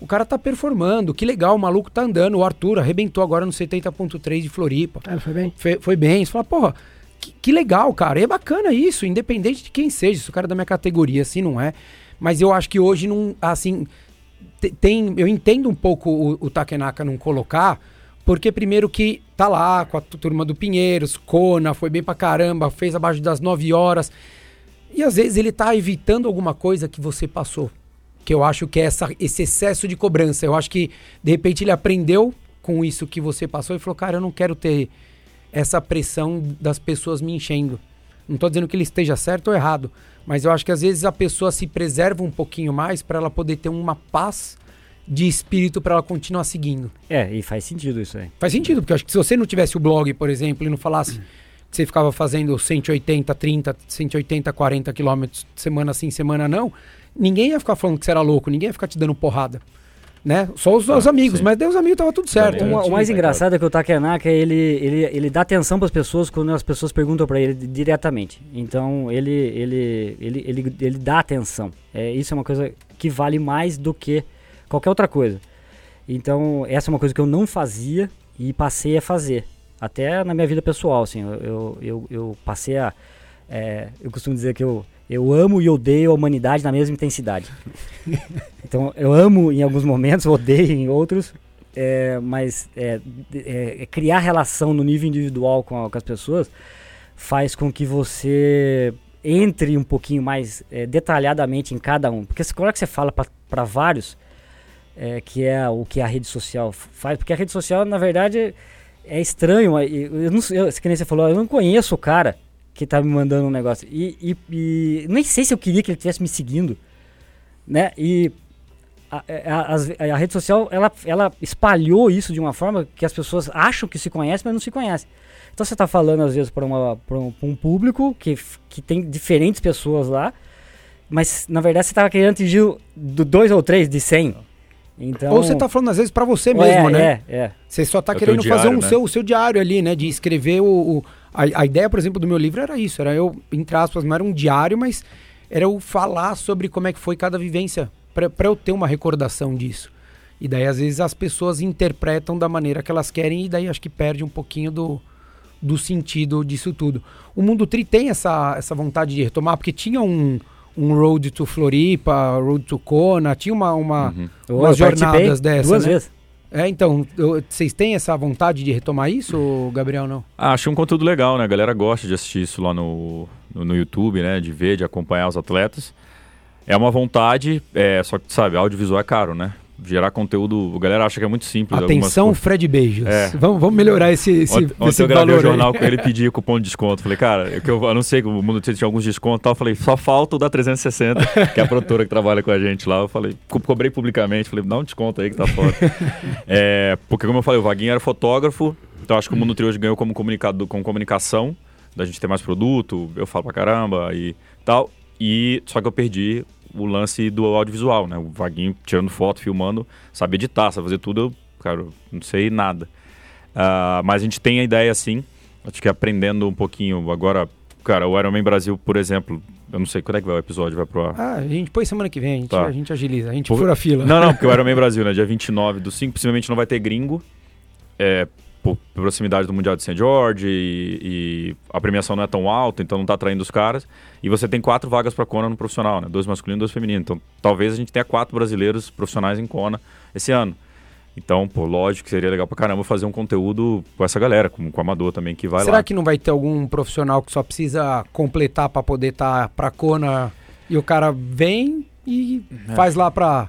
o cara tá performando, que legal, o maluco tá andando, o Arthur arrebentou agora no 70.3 de Floripa. Ah, foi bem? Fe- foi bem. Você fala, porra, que, que legal, cara. E é bacana isso, independente de quem seja, se o cara é da minha categoria, assim não é. Mas eu acho que hoje não, assim, te- tem, eu entendo um pouco o, o Takenaka não colocar, porque primeiro que tá lá com a tu- turma do Pinheiros, Kona, foi bem pra caramba, fez abaixo das 9 horas. E às vezes ele tá evitando alguma coisa que você passou. Que eu acho que é essa, esse excesso de cobrança. Eu acho que, de repente, ele aprendeu com isso que você passou e falou, cara, eu não quero ter essa pressão das pessoas me enchendo. Não tô dizendo que ele esteja certo ou errado, mas eu acho que às vezes a pessoa se preserva um pouquinho mais para ela poder ter uma paz de espírito para ela continuar seguindo. É, e faz sentido isso aí. Faz sentido, porque eu acho que se você não tivesse o blog, por exemplo, e não falasse que você ficava fazendo 180, 30, 180, 40 quilômetros semana sim, semana não, ninguém ia ficar falando que você era louco, ninguém ia ficar te dando porrada. Né? Só os, os Ah, amigos, sim. mas os amigos tava tudo certo. O, o mais engraçado é que o Takenaka, ele, ele, ele dá atenção para as pessoas quando as pessoas perguntam para ele diretamente. Então, ele, ele, ele, ele, ele dá atenção. É, isso é uma coisa que vale mais do que qualquer outra coisa. Então, essa é uma coisa que eu não fazia e passei a fazer. Até na minha vida pessoal, assim. Eu, eu, eu, passei a... é, eu costumo dizer que eu, eu amo e odeio a humanidade na mesma intensidade. Então, eu amo em alguns momentos, odeio em outros. É, mas é, é, é criar relação no nível individual com, a- com as pessoas faz com que você entre um pouquinho mais é, detalhadamente em cada um. Porque se- hora que você fala para vários, é, que é o que a rede social faz, porque a rede social, na verdade, é estranho. Eu não eu, que nem você falou, eu não conheço o cara que tá me mandando um negócio. E, e- e nem sei se eu queria que ele estivesse me seguindo. Né? E a, a- as- a rede social ela, ela espalhou isso de uma forma que as pessoas acham que se conhecem, mas não se conhecem. Então você está falando às vezes para um, um público que, que tem diferentes pessoas lá, mas na verdade você estava querendo atingir do dois ou três de 100. Então, Ou você tá falando às vezes para você é, mesmo, né? É, é. Você só tá É querendo teu fazer diário, um né? seu, o seu diário ali, né? De escrever o. o- a, a ideia, por exemplo, do meu livro era isso. Era eu, entre aspas, não era um diário, mas era eu falar sobre como é que foi cada vivência. para eu ter uma recordação disso. E daí, às vezes, as pessoas interpretam da maneira que elas querem, e daí acho que perde um pouquinho do, do sentido disso tudo. O Mundo Tri tem essa, essa vontade de retomar, porque tinha um, um Road to Floripa, Road to Kona, tinha uma, uma Uhum. Umas jornadas dessa, Duas né? vezes. É, então, vocês têm essa vontade de retomar isso, Gabriel, não? Ah, achei um conteúdo legal, né? A galera gosta de assistir isso lá no, no, no YouTube, né? De ver, de acompanhar os atletas. É uma vontade, é, só que, sabe, audiovisual é caro, né? Gerar conteúdo, a galera acha que é muito simples. Atenção, algumas Fred Beijos. É. Vamos, vamos melhorar esse, esse, Ontem, ontem esse eu gravei o jornal com ele e pedi cupom de desconto. Falei, cara, eu, que eu anunciei que o Mundo tinha alguns descontos e tal. Falei, só falta o da 360, que é a produtora que trabalha com a gente lá. Eu falei, co- cobrei publicamente. Falei, dá um desconto aí que tá foda. É, porque, como eu falei, o Vaguinho era fotógrafo. Então, acho que o Mundo Tri hoje ganhou como, comunicado, como comunicação, da gente ter mais produto. Eu falo pra caramba e tal. E só que eu perdi o lance do audiovisual, né? O Vaguinho tirando foto, filmando, sabe editar, sabe fazer tudo. Eu, cara, não sei nada. Ah, mas a gente tem a ideia sim. Acho que aprendendo um pouquinho agora, cara, o Ironman Brasil, por exemplo, eu não sei quando é que vai o episódio, vai pro ar. Ah, a gente põe semana que vem, a gente, Tá. a gente agiliza, a gente Por- fura a fila. Não, não, porque o Ironman Brasil, né? Dia 29 do 5, possivelmente não vai ter gringo. É, por proximidade do Mundial de St. George e, e a premiação não é tão alta, então não tá atraindo os caras. E você tem quatro vagas para Kona no profissional, né? Dois masculinos e dois femininos. Então talvez a gente tenha quatro brasileiros profissionais em Kona esse ano. Então, pô, lógico que seria legal pra caramba fazer um conteúdo com essa galera, com, com o Amador também, que vai Será lá. que não vai ter algum profissional que só precisa completar pra poder estar pra Kona e o cara vem e É. faz lá pra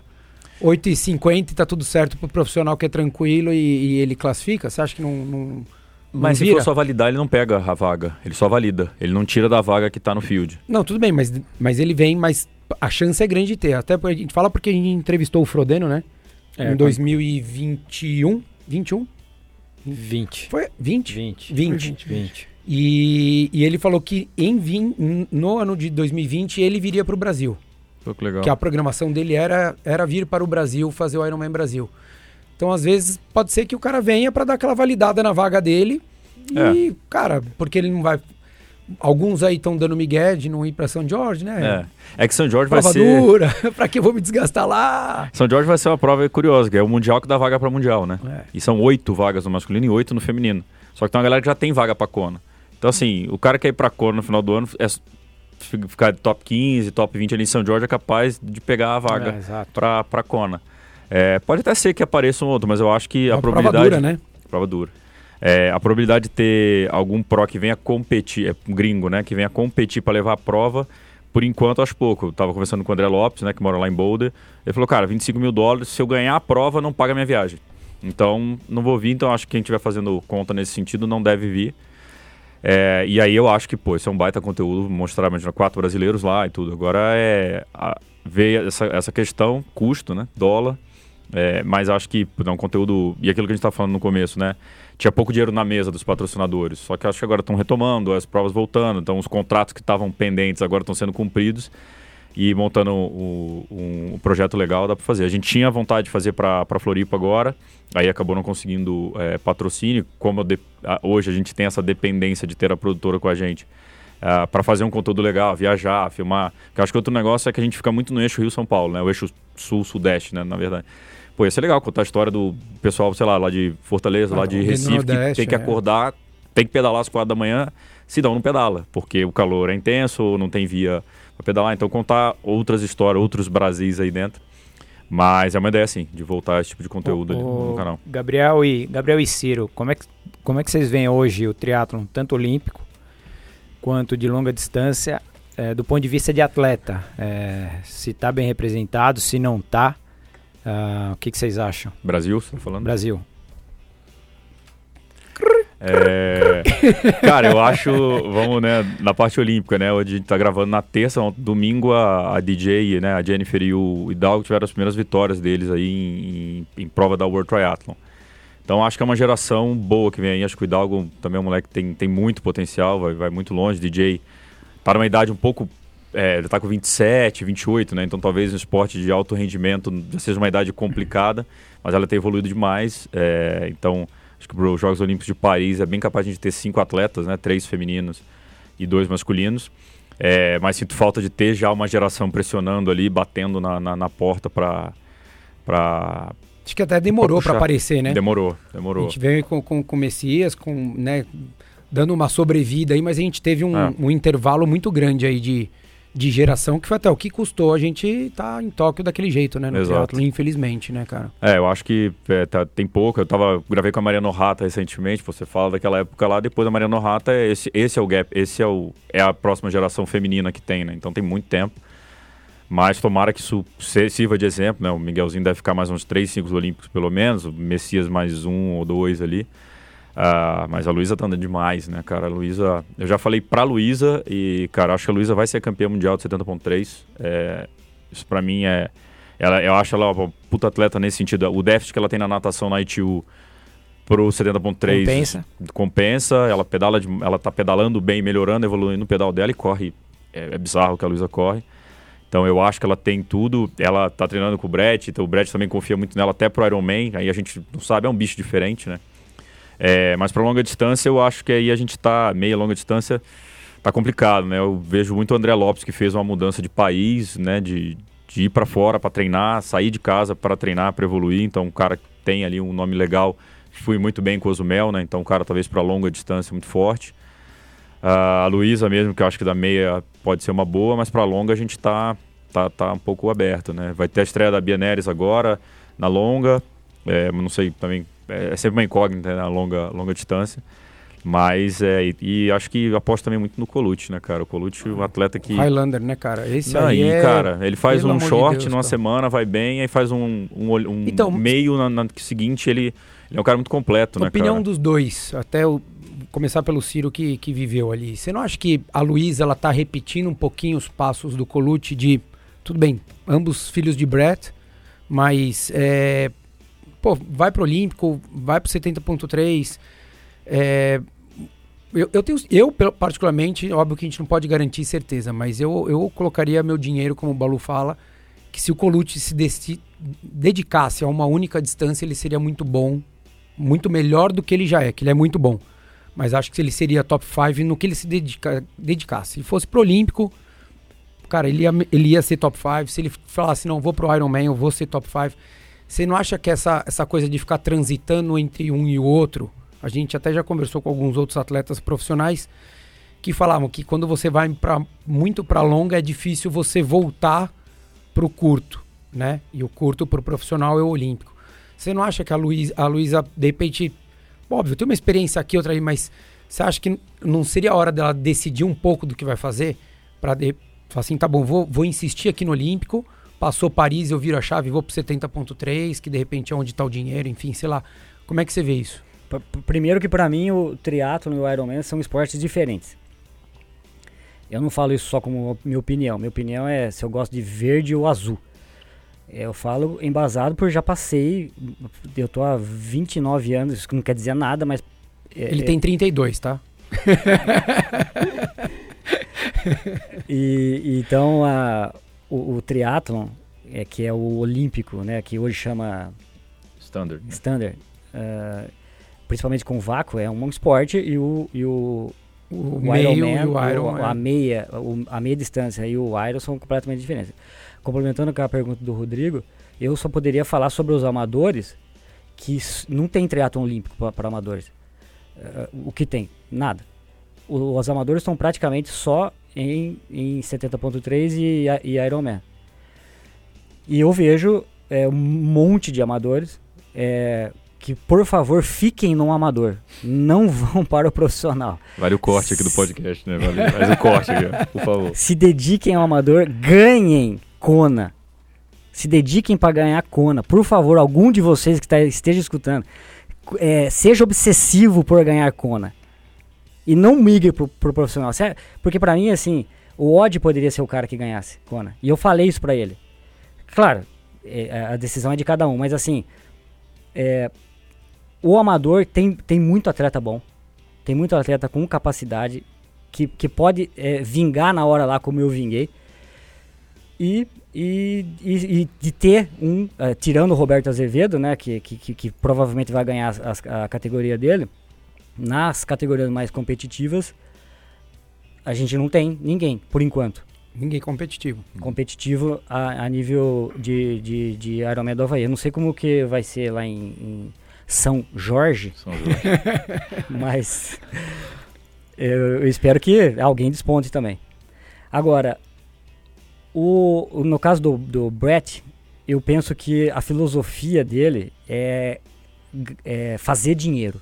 8h50 e tá tudo certo pro profissional que é tranquilo e, e ele classifica? Você acha que não. não não Mas se for só validar, ele não pega a vaga. Ele só valida. Ele não tira da vaga que tá no field. Não, tudo bem, mas, mas ele vem, mas a chance é grande de ter. Até porque a gente fala porque a gente entrevistou o Frodeno, né? É, em 2021. 21? 20. Foi 20? 20. 20. 20. E, e ele falou que em no ano de 2020 ele viria para o Brasil. Pô, que legal. Que a programação dele era, era vir para o Brasil fazer o Ironman Brasil. Então, às vezes, pode ser que o cara venha para dar aquela validada na vaga dele. E, cara, porque ele não vai. Alguns aí estão dando migué de não ir para São Jorge, né? É. É que São Jorge vai Prova ser. dura. pra que eu vou me desgastar lá? São Jorge vai ser uma prova curiosa, que é o Mundial que dá vaga para Mundial, né? É. E são oito vagas no masculino e oito no feminino. Só que tem uma galera que já tem vaga pra Kona. Então, assim, o cara que quer ir pra Kona no final do ano, é, ficar top 15, top 20 ali em São Jorge, é capaz de pegar a vaga É, pra, pra Kona. É, pode até ser que apareça um outro, mas eu acho que É a uma prova probabilidade... dura, né? Prova dura. É, a probabilidade de ter algum pro que venha competir, é um gringo, né? Que venha competir para levar a prova, por enquanto acho pouco. Eu tava conversando com o André Lopes, né? Que mora lá em Boulder. Ele falou, cara, 25 mil dólares, se eu ganhar a prova, não paga minha viagem. Então, não vou vir, então acho que quem estiver fazendo conta nesse sentido não deve vir. É, e aí eu acho que, pô, isso é um baita conteúdo, mostrar, imagina, quatro brasileiros lá e tudo. Agora é a- ver essa, essa questão, custo, né? Dólar. É, mas acho que é um conteúdo. E aquilo que a gente estava falando no começo, né? Tinha pouco dinheiro na mesa dos patrocinadores. Só que acho que agora estão retomando, as provas voltando. Então os contratos que estavam pendentes agora estão sendo cumpridos. E montando um, um projeto legal dá para fazer. A gente tinha vontade de fazer para Floripa agora, aí acabou não conseguindo é, patrocínio. Como de- a- hoje a gente tem essa dependência de ter a produtora com a gente para fazer um conteúdo legal, viajar, filmar. Porque eu acho que outro negócio é que a gente fica muito no eixo Rio-São Paulo, né? O eixo sul-sudeste, né? Na verdade. Pô, ia ser legal contar a história do pessoal, sei lá, lá de Fortaleza, Ah, lá de Recife, que Nordeste, tem que é. acordar, tem que pedalar às quatro da manhã, se não, não pedala, porque o calor é intenso, não tem via pedalar. Então, contar outras histórias, outros Brasis aí dentro. Mas é uma ideia, assim, de voltar esse tipo de conteúdo O- no canal. Gabriel e, Gabriel e Ciro, como é, que, como é que vocês veem hoje o triatlon, tanto olímpico quanto de longa distância, eh, do ponto de vista de atleta? Eh, se está bem representado, se não está, o que, que vocês acham? Brasil, você tá falando? Brasil. É, cara, eu acho, vamos, né, na parte olímpica, né, hoje a gente tá gravando na terça, domingo a, a DJ, né, a Jennifer e o Hidalgo tiveram as primeiras vitórias deles aí em, em, em prova da World Triathlon. Então acho que é uma geração boa que vem aí, acho que o Hidalgo também é um moleque que tem, tem muito potencial, vai, vai muito longe, DJ tá numa idade um pouco, é, ele tá com 27, 28, né, então talvez no esporte de alto rendimento já seja uma idade complicada, mas ela tem evoluído demais, é, então... Acho que para os Jogos Olímpicos de Paris é bem capaz de a gente ter cinco atletas, né? Três femininos e dois masculinos. É, mas sinto falta de ter já uma geração pressionando ali, batendo na, na, na porta para... Pra... Acho que até demorou para aparecer, né? Demorou, A demorou. gente veio com, com, com o Messias, com, né, dando uma sobrevida aí, mas a gente teve um, É. um intervalo muito grande aí de, de geração, que foi até o que custou a gente estar tá em Tóquio daquele jeito, né? No Exato. triatlo, infelizmente, né, cara? É, eu acho que é, tá- tem pouco. Eu tava, gravei com a Mariana Rata recentemente, você fala daquela época lá, depois da Mariana Rata, esse, esse é o gap, esse é, o, é a próxima geração feminina que tem, né? Então tem muito tempo. Mas tomara que isso sirva de exemplo, né? O Miguelzinho deve ficar mais uns três ciclos olímpicos pelo menos, o Messias mais um ou dois ali. Ah, mas a Luísa tá andando demais, né, cara? A Luísa. Eu já falei pra Luísa e, cara, acho que a Luísa vai ser campeã mundial de 70.3. É, isso pra mim é. Ela, eu acho ela uma puta atleta nesse sentido. O déficit que ela tem na natação na ITU pro 70.3 Compensa. compensa. Ela pedala, de- ela tá pedalando bem, melhorando, evoluindo o pedal dela e corre. É, é bizarro que a Luísa corre. Então eu acho que ela tem tudo. Ela tá treinando com o Brett, então o Brett também confia muito nela até pro Ironman. Aí a gente não sabe, é um bicho diferente, né? É, mas para longa distância, eu acho que aí a gente tá meia longa distância tá complicado, né? Eu vejo muito o André Lopes que fez uma mudança de país, né? De, de ir para fora para treinar, sair de casa para treinar, para evoluir. Então, um cara tem ali um nome legal, fui muito bem com o Cozumel, né? Então, um cara talvez para longa distância muito forte. Ah, a Luísa mesmo, que eu acho que da meia pode ser uma boa, mas para longa a gente tá, tá, tá um pouco aberto, né? Vai ter a estreia da Bia Neres agora, na longa. É, não sei também, é, é sempre uma incógnita né, na longa, longa distância. Mas, é, e, e acho que aposto também muito no Colucci, né, cara? O Colucci, um atleta que... Highlander, né, cara? Esse Não, aí e, é... cara, ele faz pelo um amor de short Deus, numa cara. semana, vai bem, aí faz um, um, um Então, meio na, na seguinte, ele, ele é um cara muito completo, né, opinião cara? dos dois, até o, começar pelo Ciro que, que viveu ali. Você não acha que a Luísa ela tá repetindo um pouquinho os passos do Colucci de tudo bem, ambos filhos de Brett, mas é, pô, vai pro Olímpico, vai pro 70.3. É, eu, eu tenho eu particularmente, óbvio que a gente não pode garantir certeza, mas eu, eu colocaria meu dinheiro, como o Balu fala, que se o Colucci se desti- dedicasse a uma única distância, ele seria muito bom muito melhor do que ele já é, que ele é muito bom. Mas acho que ele seria top 5 no que ele se dedica, dedicasse. Se fosse pro Olímpico, cara, ele ia, ele ia ser top 5. Se ele falasse, não, vou pro Ironman, eu vou ser top 5. Você não acha que essa, essa coisa de ficar transitando entre um e o outro, a gente até já conversou com alguns outros atletas profissionais que falavam que quando você vai pra, muito para longa é difícil você voltar pro curto, né? E o curto pro profissional é o olímpico. Você não acha que a Luísa, a Luísa, de repente, óbvio, tem uma experiência aqui, outra aí, mas você acha que não seria a hora dela decidir um pouco do que vai fazer? Pra de, assim, tá bom, vou, vou insistir aqui no Olímpico, passou Paris, eu viro a chave, vou pro 70.3, que de repente é onde tá o dinheiro, enfim, sei lá. Como é que você vê isso? Primeiro que pra mim o triatlo e o Ironman são esportes diferentes. Eu não falo isso só como minha opinião. Minha opinião é se eu gosto de verde ou azul. Eu falo embasado por já passei. Eu tô há 29 anos, isso não quer dizer nada, mas. é- Ele é- tem 32, tá? E, e então a, o, o triatlon, é, que é o olímpico, né, que hoje chama Standard. standard, ah, principalmente com vácuo, é um esporte e o, e o, O, o Ironman, e o o- Iron. a é. meia, o- a meia distância e o Iron são completamente diferentes. Complementando com a pergunta do Rodrigo, eu só poderia falar sobre os amadores que não tem triatlon olímpico para amadores. Ah, o que tem? Nada. O- os amadores estão praticamente só em, em 70.3 e, e Ironman. E eu vejo é, um monte de amadores é, que, por favor, fiquem no amador. Não vão para o profissional. Vale o corte aqui do podcast, né? Vale, faz o corte aqui, por favor. Se dediquem ao amador, ganhem Kona. Se dediquem para ganhar Kona. Por favor, algum de vocês que tá, esteja escutando, é, seja obsessivo por ganhar Kona. E não migre pro, pro profissional. Sério, Porque pra mim, assim, o Odd poderia ser o cara que ganhasse Kona. E eu falei isso pra ele. Claro, é, a decisão é de cada um, mas assim, é, o amador tem, tem muito atleta bom. Tem muito atleta com capacidade que, que pode é, vingar na hora lá como eu vinguei. E, e, e, de ter um, é, tirando o Roberto Azevedo, né, que, que, que, provavelmente vai ganhar as- a categoria dele, nas categorias mais competitivas, a gente não tem ninguém, por enquanto, Ninguém competitivo. competitivo a, a nível de, de, de Ironman do Havaí. Eu não sei como que vai ser lá em, em São Jorge, São Jorge. mas eu, eu espero que alguém desponte também. Agora, O, o- no caso do, do Brett, eu penso que a filosofia dele é, é fazer dinheiro.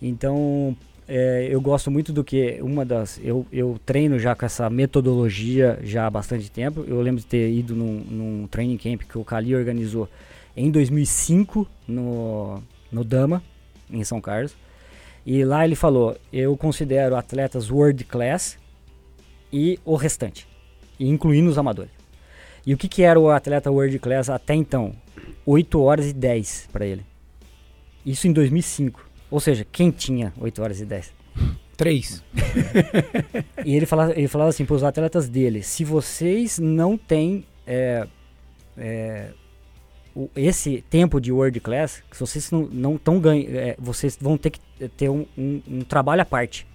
Então, é, eu gosto muito do que uma das. Eu, eu treino já com essa metodologia já há bastante tempo. Eu lembro de ter ido num, num training camp que o Cali organizou em 2005 no, no Dama, em São Carlos. E lá ele falou: Eu considero atletas world class e o restante, incluindo os amadores. E o que, que era o atleta world class até então? 8 horas e 10 para ele. Isso em 2005. Ou seja, quem tinha 8 horas e 10? Três. E ele falava, ele falava assim para os atletas dele: se vocês não têm é, é, o- esse tempo de world class, se vocês não não estão ganhando, vocês vão ter que ter um, um- um trabalho à parte.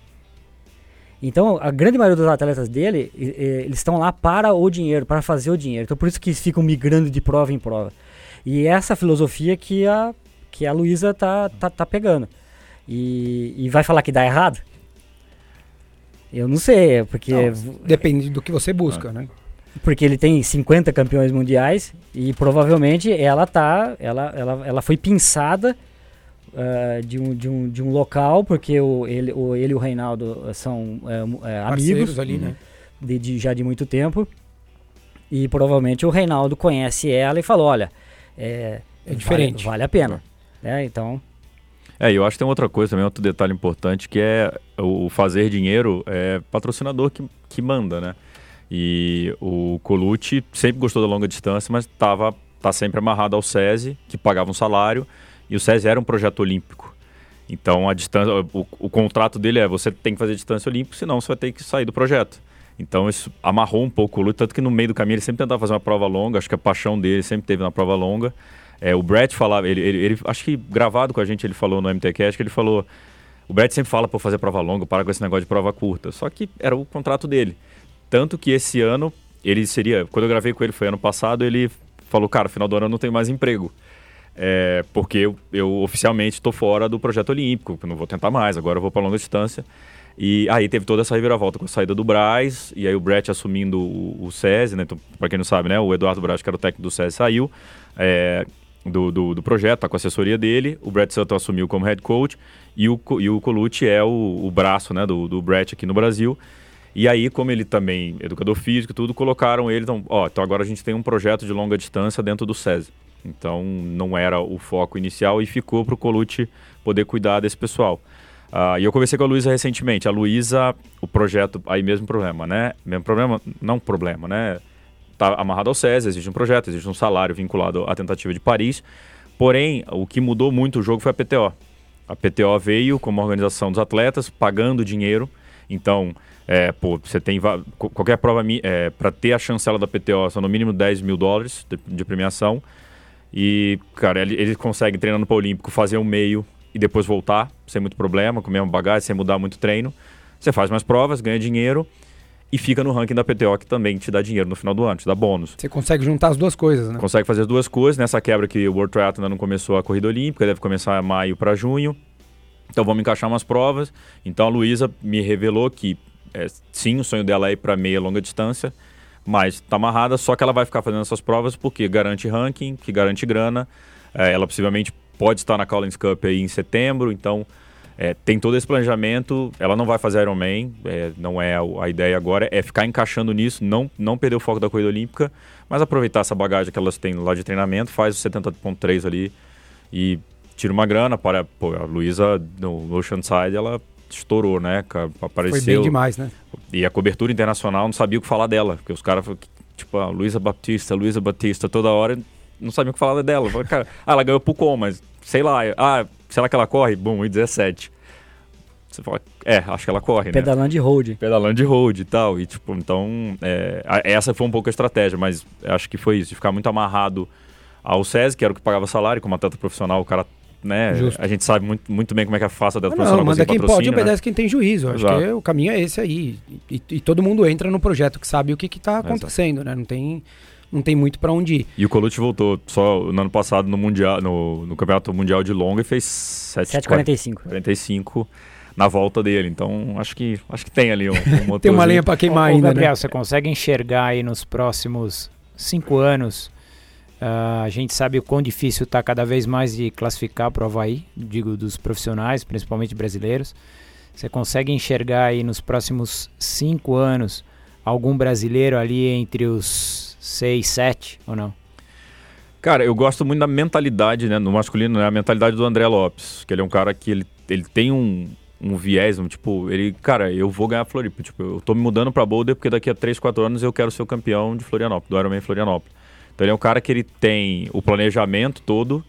Então, a grande maioria dos atletas dele, eles estão lá para o dinheiro, para fazer o dinheiro. Então, por isso que eles ficam migrando de prova em prova. E essa filosofia que a, que a Luísa tá, tá, tá pegando. E, e vai falar que dá errado? Eu não sei, porque, Depende do que você busca, né? porque ele tem 50 campeões mundiais e provavelmente ela tá. Ela, ela, ela foi pinçada ah, de, um, de, um, de um local, porque o, ele, o, ele e o Reinaldo são é, mu- é, amigos ali, né? de, de- já de muito tempo. E provavelmente o Reinaldo conhece ela e falou: olha, é, É diferente. Vale, vale a pena. Né? Então, É, eu acho que tem outra coisa também, outro detalhe importante, que é o fazer dinheiro é patrocinador que, que manda, né? E o Colucci sempre gostou da longa distância, mas tava, tá sempre amarrado ao SESI, que pagava um salário, e o SESI era um projeto olímpico. Então a distância, o, o contrato dele é você tem que fazer distância olímpica, senão você vai ter que sair do projeto. Então isso amarrou um pouco o Colucci, tanto que no meio do caminho ele sempre tentava fazer uma prova longa, acho que a paixão dele sempre teve na prova longa. É, o Brett falava, ele, ele, ele- acho que gravado com a gente ele falou no MTCast, que ele falou, o Brett sempre fala para fazer prova longa, para com esse negócio de prova curta. Só que era o contrato dele. Tanto que esse ano, ele seria, quando eu gravei com ele, foi ano passado, ele falou, cara, final do ano eu não tenho mais emprego. É, porque eu, eu oficialmente estou fora do projeto olímpico, não vou tentar mais, agora eu vou para longa distância. E aí teve toda essa reviravolta com a saída do Braz, e aí o Brett assumindo o, o SESI, né? Então, para quem não sabe, né? O Eduardo Braz, que era o técnico do SESI, saiu é, do, do, do projeto, tá com a assessoria dele. O Brett Sutton assumiu como head coach, e o, e o Colucci é o, o braço né, do, do Brett aqui no Brasil. E aí, como ele também educador físico tudo, colocaram ele. Então, ó, então agora a gente tem um projeto de longa distância dentro do SESI. Então não era o foco inicial e ficou para o Colucci poder cuidar desse pessoal. Ah, e eu conversei com a Luísa recentemente. A Luísa, o projeto, aí mesmo problema, né? Mesmo problema, não problema, né? Tá amarrado ao SESI, existe um projeto, existe um salário vinculado à tentativa de Paris. Porém, o que mudou muito o jogo foi a PTO. A PTO veio como organização dos atletas, pagando dinheiro. Então, é, pô, você tem qualquer prova para ter a chancela da PTO são no mínimo 10 mil dólares de, de premiação. E, cara, ele, ele consegue treinando para o Olímpico fazer um meio e depois voltar, sem muito problema, com a mesma bagagem, sem mudar muito treino. Você faz mais provas, ganha dinheiro e fica no ranking da PTO, que também te dá dinheiro no final do ano, te dá bônus. Você consegue juntar as duas coisas, né? Consegue fazer as duas coisas. Nessa quebra que o World Triathlon ainda não começou a corrida olímpica, deve começar maio para junho. Então vamos encaixar umas provas. Então a Luísa me revelou que é, sim, o sonho dela é ir para meia longa distância, mas está amarrada, só que ela vai ficar fazendo essas provas porque garante ranking, que garante grana. É, ela possivelmente pode estar na Collins Cup aí em setembro, então é, tem todo esse planejamento. Ela não vai fazer Ironman, é, não é a, a ideia agora, é ficar encaixando nisso, não, não perder o foco da corrida olímpica, mas aproveitar essa bagagem que elas têm lá de treinamento, faz o 70.3 ali e tira uma grana para pô, a Luísa no Oceanside ela estourou, né? Apareceu Foi bem demais, né? e a cobertura internacional não sabia o que falar dela, porque os caras tipo a Luísa Batista, Luísa Batista toda hora não sabiam o que falar dela. Falei, Cara, ah, ela ganhou pro com, mas sei lá, ah, será que ela corre? Bom, e 17. Você fala, é, acho que ela corre, né? pedalando de road. pedalando de road e tal. E, tipo, então, é, essa foi um pouco a estratégia, mas acho que foi isso, de ficar muito amarrado ao SESI, que era o que pagava salário, como atleta profissional, o cara, né? Justo. A gente sabe muito, muito bem como é que é fácil atleta Ah, profissional não, manda conseguir quem pode, patrocínio, né? obedece quem tem juízo. Acho Exato. que o caminho é esse aí. E, e todo mundo entra no projeto que sabe o que está acontecendo, né? Não tem, não tem muito para onde ir. E o Colucci voltou só no ano passado no, mundial, no, no Campeonato Mundial de Longa e fez 7,45. 7,45. na volta dele. Então, acho que, acho que tem ali um, um Tem uma lenha pra queimar ainda, Gabriel, né? você consegue enxergar aí nos próximos cinco anos? ah, a gente sabe o quão difícil está cada vez mais de classificar para o Havaí, digo dos profissionais, principalmente brasileiros. Você consegue enxergar aí nos próximos cinco anos algum brasileiro ali entre os seis, sete ou não? Cara, eu gosto muito da mentalidade, né, no masculino, né, a mentalidade do André Lopes, que ele é um cara que ele, ele tem um, um viés, um, tipo, ele, cara, eu vou ganhar Floripa, tipo, eu tô me mudando pra Boulder porque daqui a 3, 4 anos eu quero ser o campeão de Florianópolis, do Ironman Florianópolis. Então ele é um cara que ele tem o planejamento todo,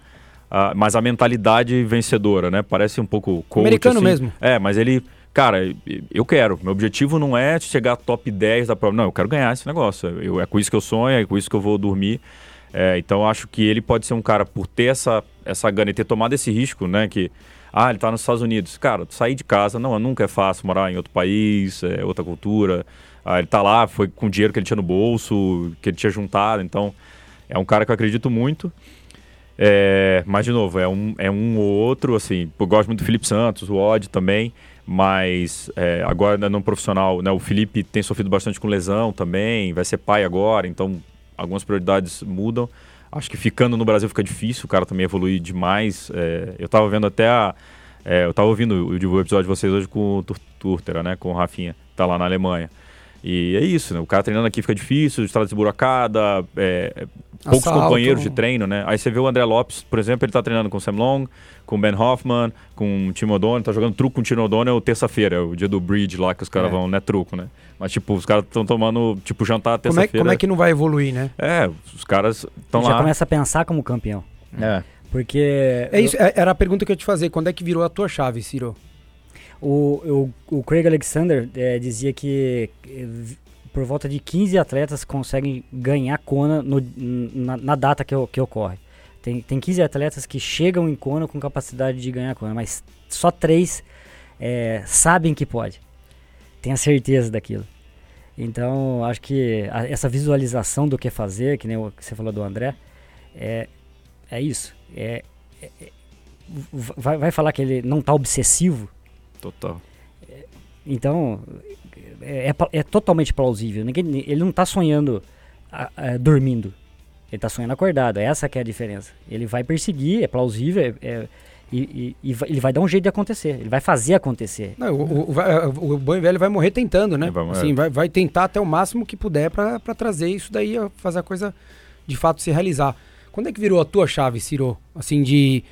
ah, mas a mentalidade vencedora, né, parece um pouco coach, Americano assim. mesmo. É, mas ele, cara, eu quero, meu objetivo não é chegar top 10 da prova, não, eu quero ganhar esse negócio, eu, é com isso que eu sonho, é com isso que eu vou dormir, é, então acho que ele pode ser um cara, por ter essa, essa gana e ter tomado esse risco, né? Que, ah, ele tá nos Estados Unidos. Cara, sair de casa, não, nunca é fácil morar em outro país, é outra cultura. Ah, ele tá lá, foi com o dinheiro que ele tinha no bolso, que ele tinha juntado. Então, é um cara que eu acredito muito. É, mas, de novo, é um, é um ou outro, assim, eu gosto muito do Felipe Santos, o Odd também, mas é, agora né, no profissional, né, o Felipe tem sofrido bastante com lesão também, vai ser pai agora, então algumas prioridades mudam. Acho que ficando no Brasil fica difícil, o cara também evoluir demais. É, eu tava vendo até a. é, eu tava ouvindo o, episódio de vocês hoje com o Tur- Turtera, né? Com o Rafinha, tá lá na Alemanha. E é isso, né? O cara treinando aqui fica difícil, estrada desburacada, é, poucos Assalto. companheiros de treino, né? Aí você vê o André Lopes, por exemplo, ele tá treinando com o Sam Long, com o Ben Hoffman, com o Tim O'Donnell, tá jogando truco com o Tim O'Donnell terça-feira, o dia do bridge lá que os caras É. vão, não é truco, né? Mas tipo, os caras estão tomando, tipo, jantar Como é, terça-feira. como é que não vai evoluir, né? É, os caras estão já lá. começa a pensar como campeão. É. Porque É isso, é- era a pergunta que eu ia te fazer. Quando é que virou a tua chave, Ciro? O, o, o Craig Alexander eh, dizia que eh, por volta de 15 atletas conseguem ganhar Kona no- na, na data que, que ocorre. Tem, tem 15 atletas que chegam em Kona com capacidade de ganhar Kona, mas só três eh, sabem que pode. Tem a certeza daquilo. Então, acho que a- essa visualização do que fazer, que nem o que você falou do André, é, é isso. É, é- é- vai, vai falar que ele não está obsessivo? Total. Então, é, é é totalmente plausível. Ninguém, ele não está sonhando ah, ah, dormindo. Ele está sonhando acordado. Essa que é a diferença. Ele vai perseguir, é plausível, é- é- e, e- e ele vai dar um jeito de acontecer. Ele vai fazer acontecer. Não, o, o, o bom e velho vai morrer tentando, né? Vai morrer. Assim, vai, vai tentar até o máximo que puder pra pra trazer isso daí, a fazer a coisa de fato se realizar. Quando é que virou a tua chave, Ciro? Assim, de,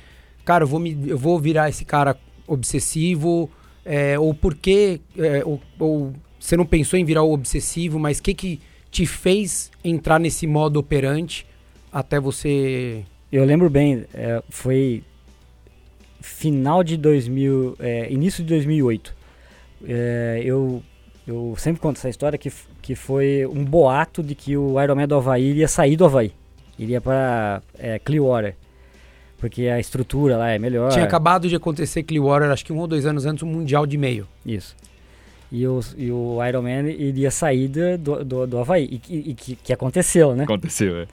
cara, eu vou, me, eu vou virar esse cara obsessivo, é, ou por que, é, ou, ou você não pensou em virar o obsessivo, mas o que que te fez entrar nesse modo operante até você... Eu lembro bem, é, foi final de 2000, é, início de 2008. É, eu, eu sempre conto essa história que, que foi um boato de que o Ironman do Havaí iria sair do Havaí. Iria para é, Clearwater. Porque a estrutura lá é melhor. Tinha acabado de acontecer Clearwater, acho que um ou dois anos antes, um Mundial de meio. Isso. E o, e o Ironman iria sair do, do, do Havaí. E, que- e que, que aconteceu, né? Aconteceu, é.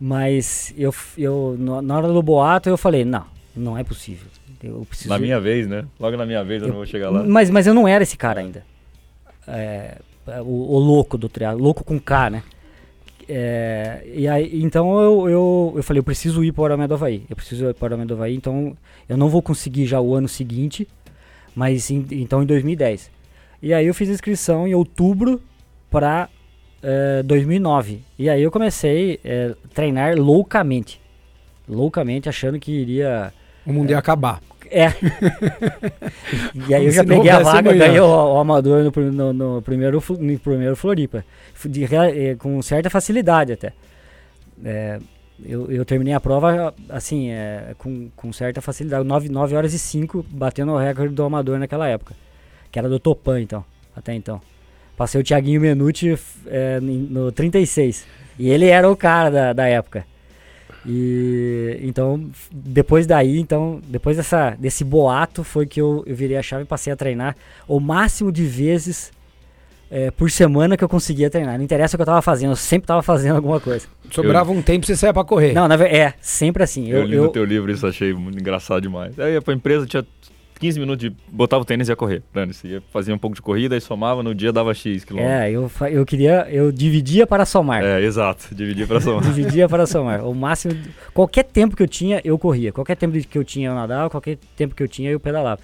Mas eu, eu, na hora do boato eu falei, não, não é possível. Eu preciso... Na minha vez, né? Logo na minha vez eu, Eu- não vou chegar lá. Mas, mas eu não era esse cara ainda. É, o, o louco do triatlo, louco com K, né? É, e aí, então eu, eu, eu falei, eu preciso ir para o Ironman do Havaí. Eu preciso ir para o Ironman do Havaí, então eu não vou conseguir já o ano seguinte, mas em- então em 2010. E aí eu fiz inscrição em outubro para 2009. E aí eu comecei a treinar loucamente. Loucamente, achando que iria O mundo ia acabar. É. e aí eu já peguei a vaga, ganhei o, o amador no, no- no primeiro, no primeiro Floripa. De eh, com certa facilidade até. É, eu, eu terminei a prova assim, é, com, com certa facilidade. 9, 9 horas e 5, batendo o recorde do amador naquela época. Que era do Topan, então, até então. Passei o Thiaguinho Menucci f- é, no 36. E ele era o cara da, da época. E então, depois daí, então, depois dessa, desse boato, foi que eu, eu virei a chave e passei a treinar o máximo de vezes é, por semana que eu conseguia treinar. Não interessa o que eu tava fazendo, eu sempre tava fazendo alguma coisa. Sobrava um tempo, você saia pra correr. Não, na, é, sempre assim. Eu, Eu, li eu, no teu livro isso, achei muito engraçado demais. Aí ia pra empresa, tinha 15 minutos de. Botava o tênis e ia correr. Dane-se. Ia um pouco de corrida e somava, no dia dava X quilômetros. É, eu, eu queria, eu dividia para somar. É, exato. Dividia pra somar. Dividia para somar. O máximo, qualquer tempo que eu tinha, eu corria. Qualquer tempo que eu tinha, eu nadava. Qualquer tempo que eu tinha, eu pedalava.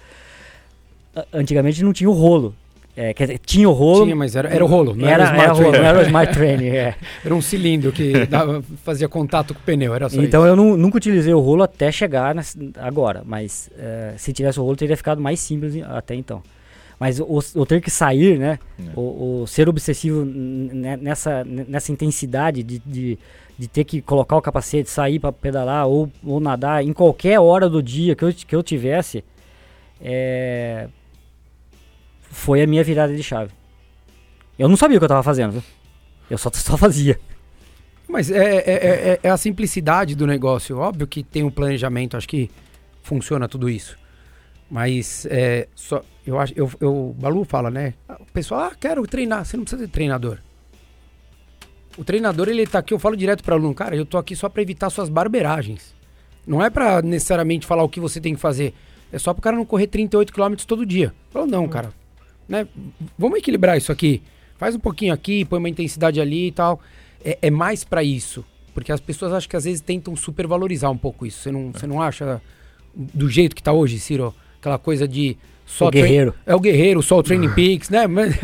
Antigamente não tinha o rolo. É, quer dizer, tinha o rolo. Tinha, mas era, era o rolo, não era, era, o era smart rolo, trainer. não era o Smart Training. É. Era um cilindro que dava- fazia contato com o pneu, era só Então isso. eu nu- nunca utilizei o rolo até chegar nessa- agora. Mas é, se tivesse o rolo, teria ficado mais simples até então. Mas o, o ter que sair, né? É. O, o ser obsessivo n- n- nessa, nessa intensidade de, de, de ter que colocar o capacete, sair para pedalar ou, ou nadar em qualquer hora do dia que eu, que eu tivesse, é, foi a minha virada de chave. Eu não sabia o que eu tava fazendo, viu? Eu só, só fazia. Mas é, é, é- é- é a simplicidade do negócio. Óbvio que tem um planejamento, acho que funciona tudo isso. Mas é, só, eu acho, eu, eu, o Balu fala, né? O pessoal, ah, quero treinar. Você não precisa de treinador. O treinador, ele tá aqui, eu falo direto para aluno, cara, eu tô aqui só para evitar suas barberagens. Não é para necessariamente falar o que você tem que fazer. É só pro cara não correr 38 km todo dia. Falou, não, cara. Né? Vamos equilibrar isso aqui. Faz um pouquinho aqui, põe uma intensidade ali e tal. É, é mais para isso. Porque as pessoas acho que às vezes tentam supervalorizar um pouco isso. Você não, você não acha do jeito que tá hoje, Ciro? Aquela coisa de só o guerreiro. É o guerreiro, só o Training Peaks, né? Mas,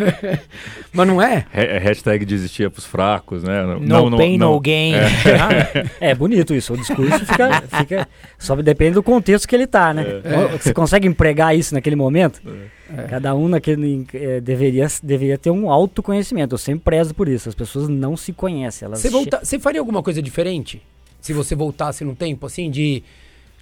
mas não é? Ha- Hashtag desistia pros fracos, né? No pain, no gain. É bonito isso, o discurso fica, fica. Só depende do contexto que ele tá, né? Você consegue empregar isso naquele momento? É. Cada um naquele deveria, deveria ter um autoconhecimento. Eu sempre prezo por isso. As pessoas não se conhecem. Elas Você, che- volta, você faria alguma coisa diferente? Se você voltasse no tempo, assim, de,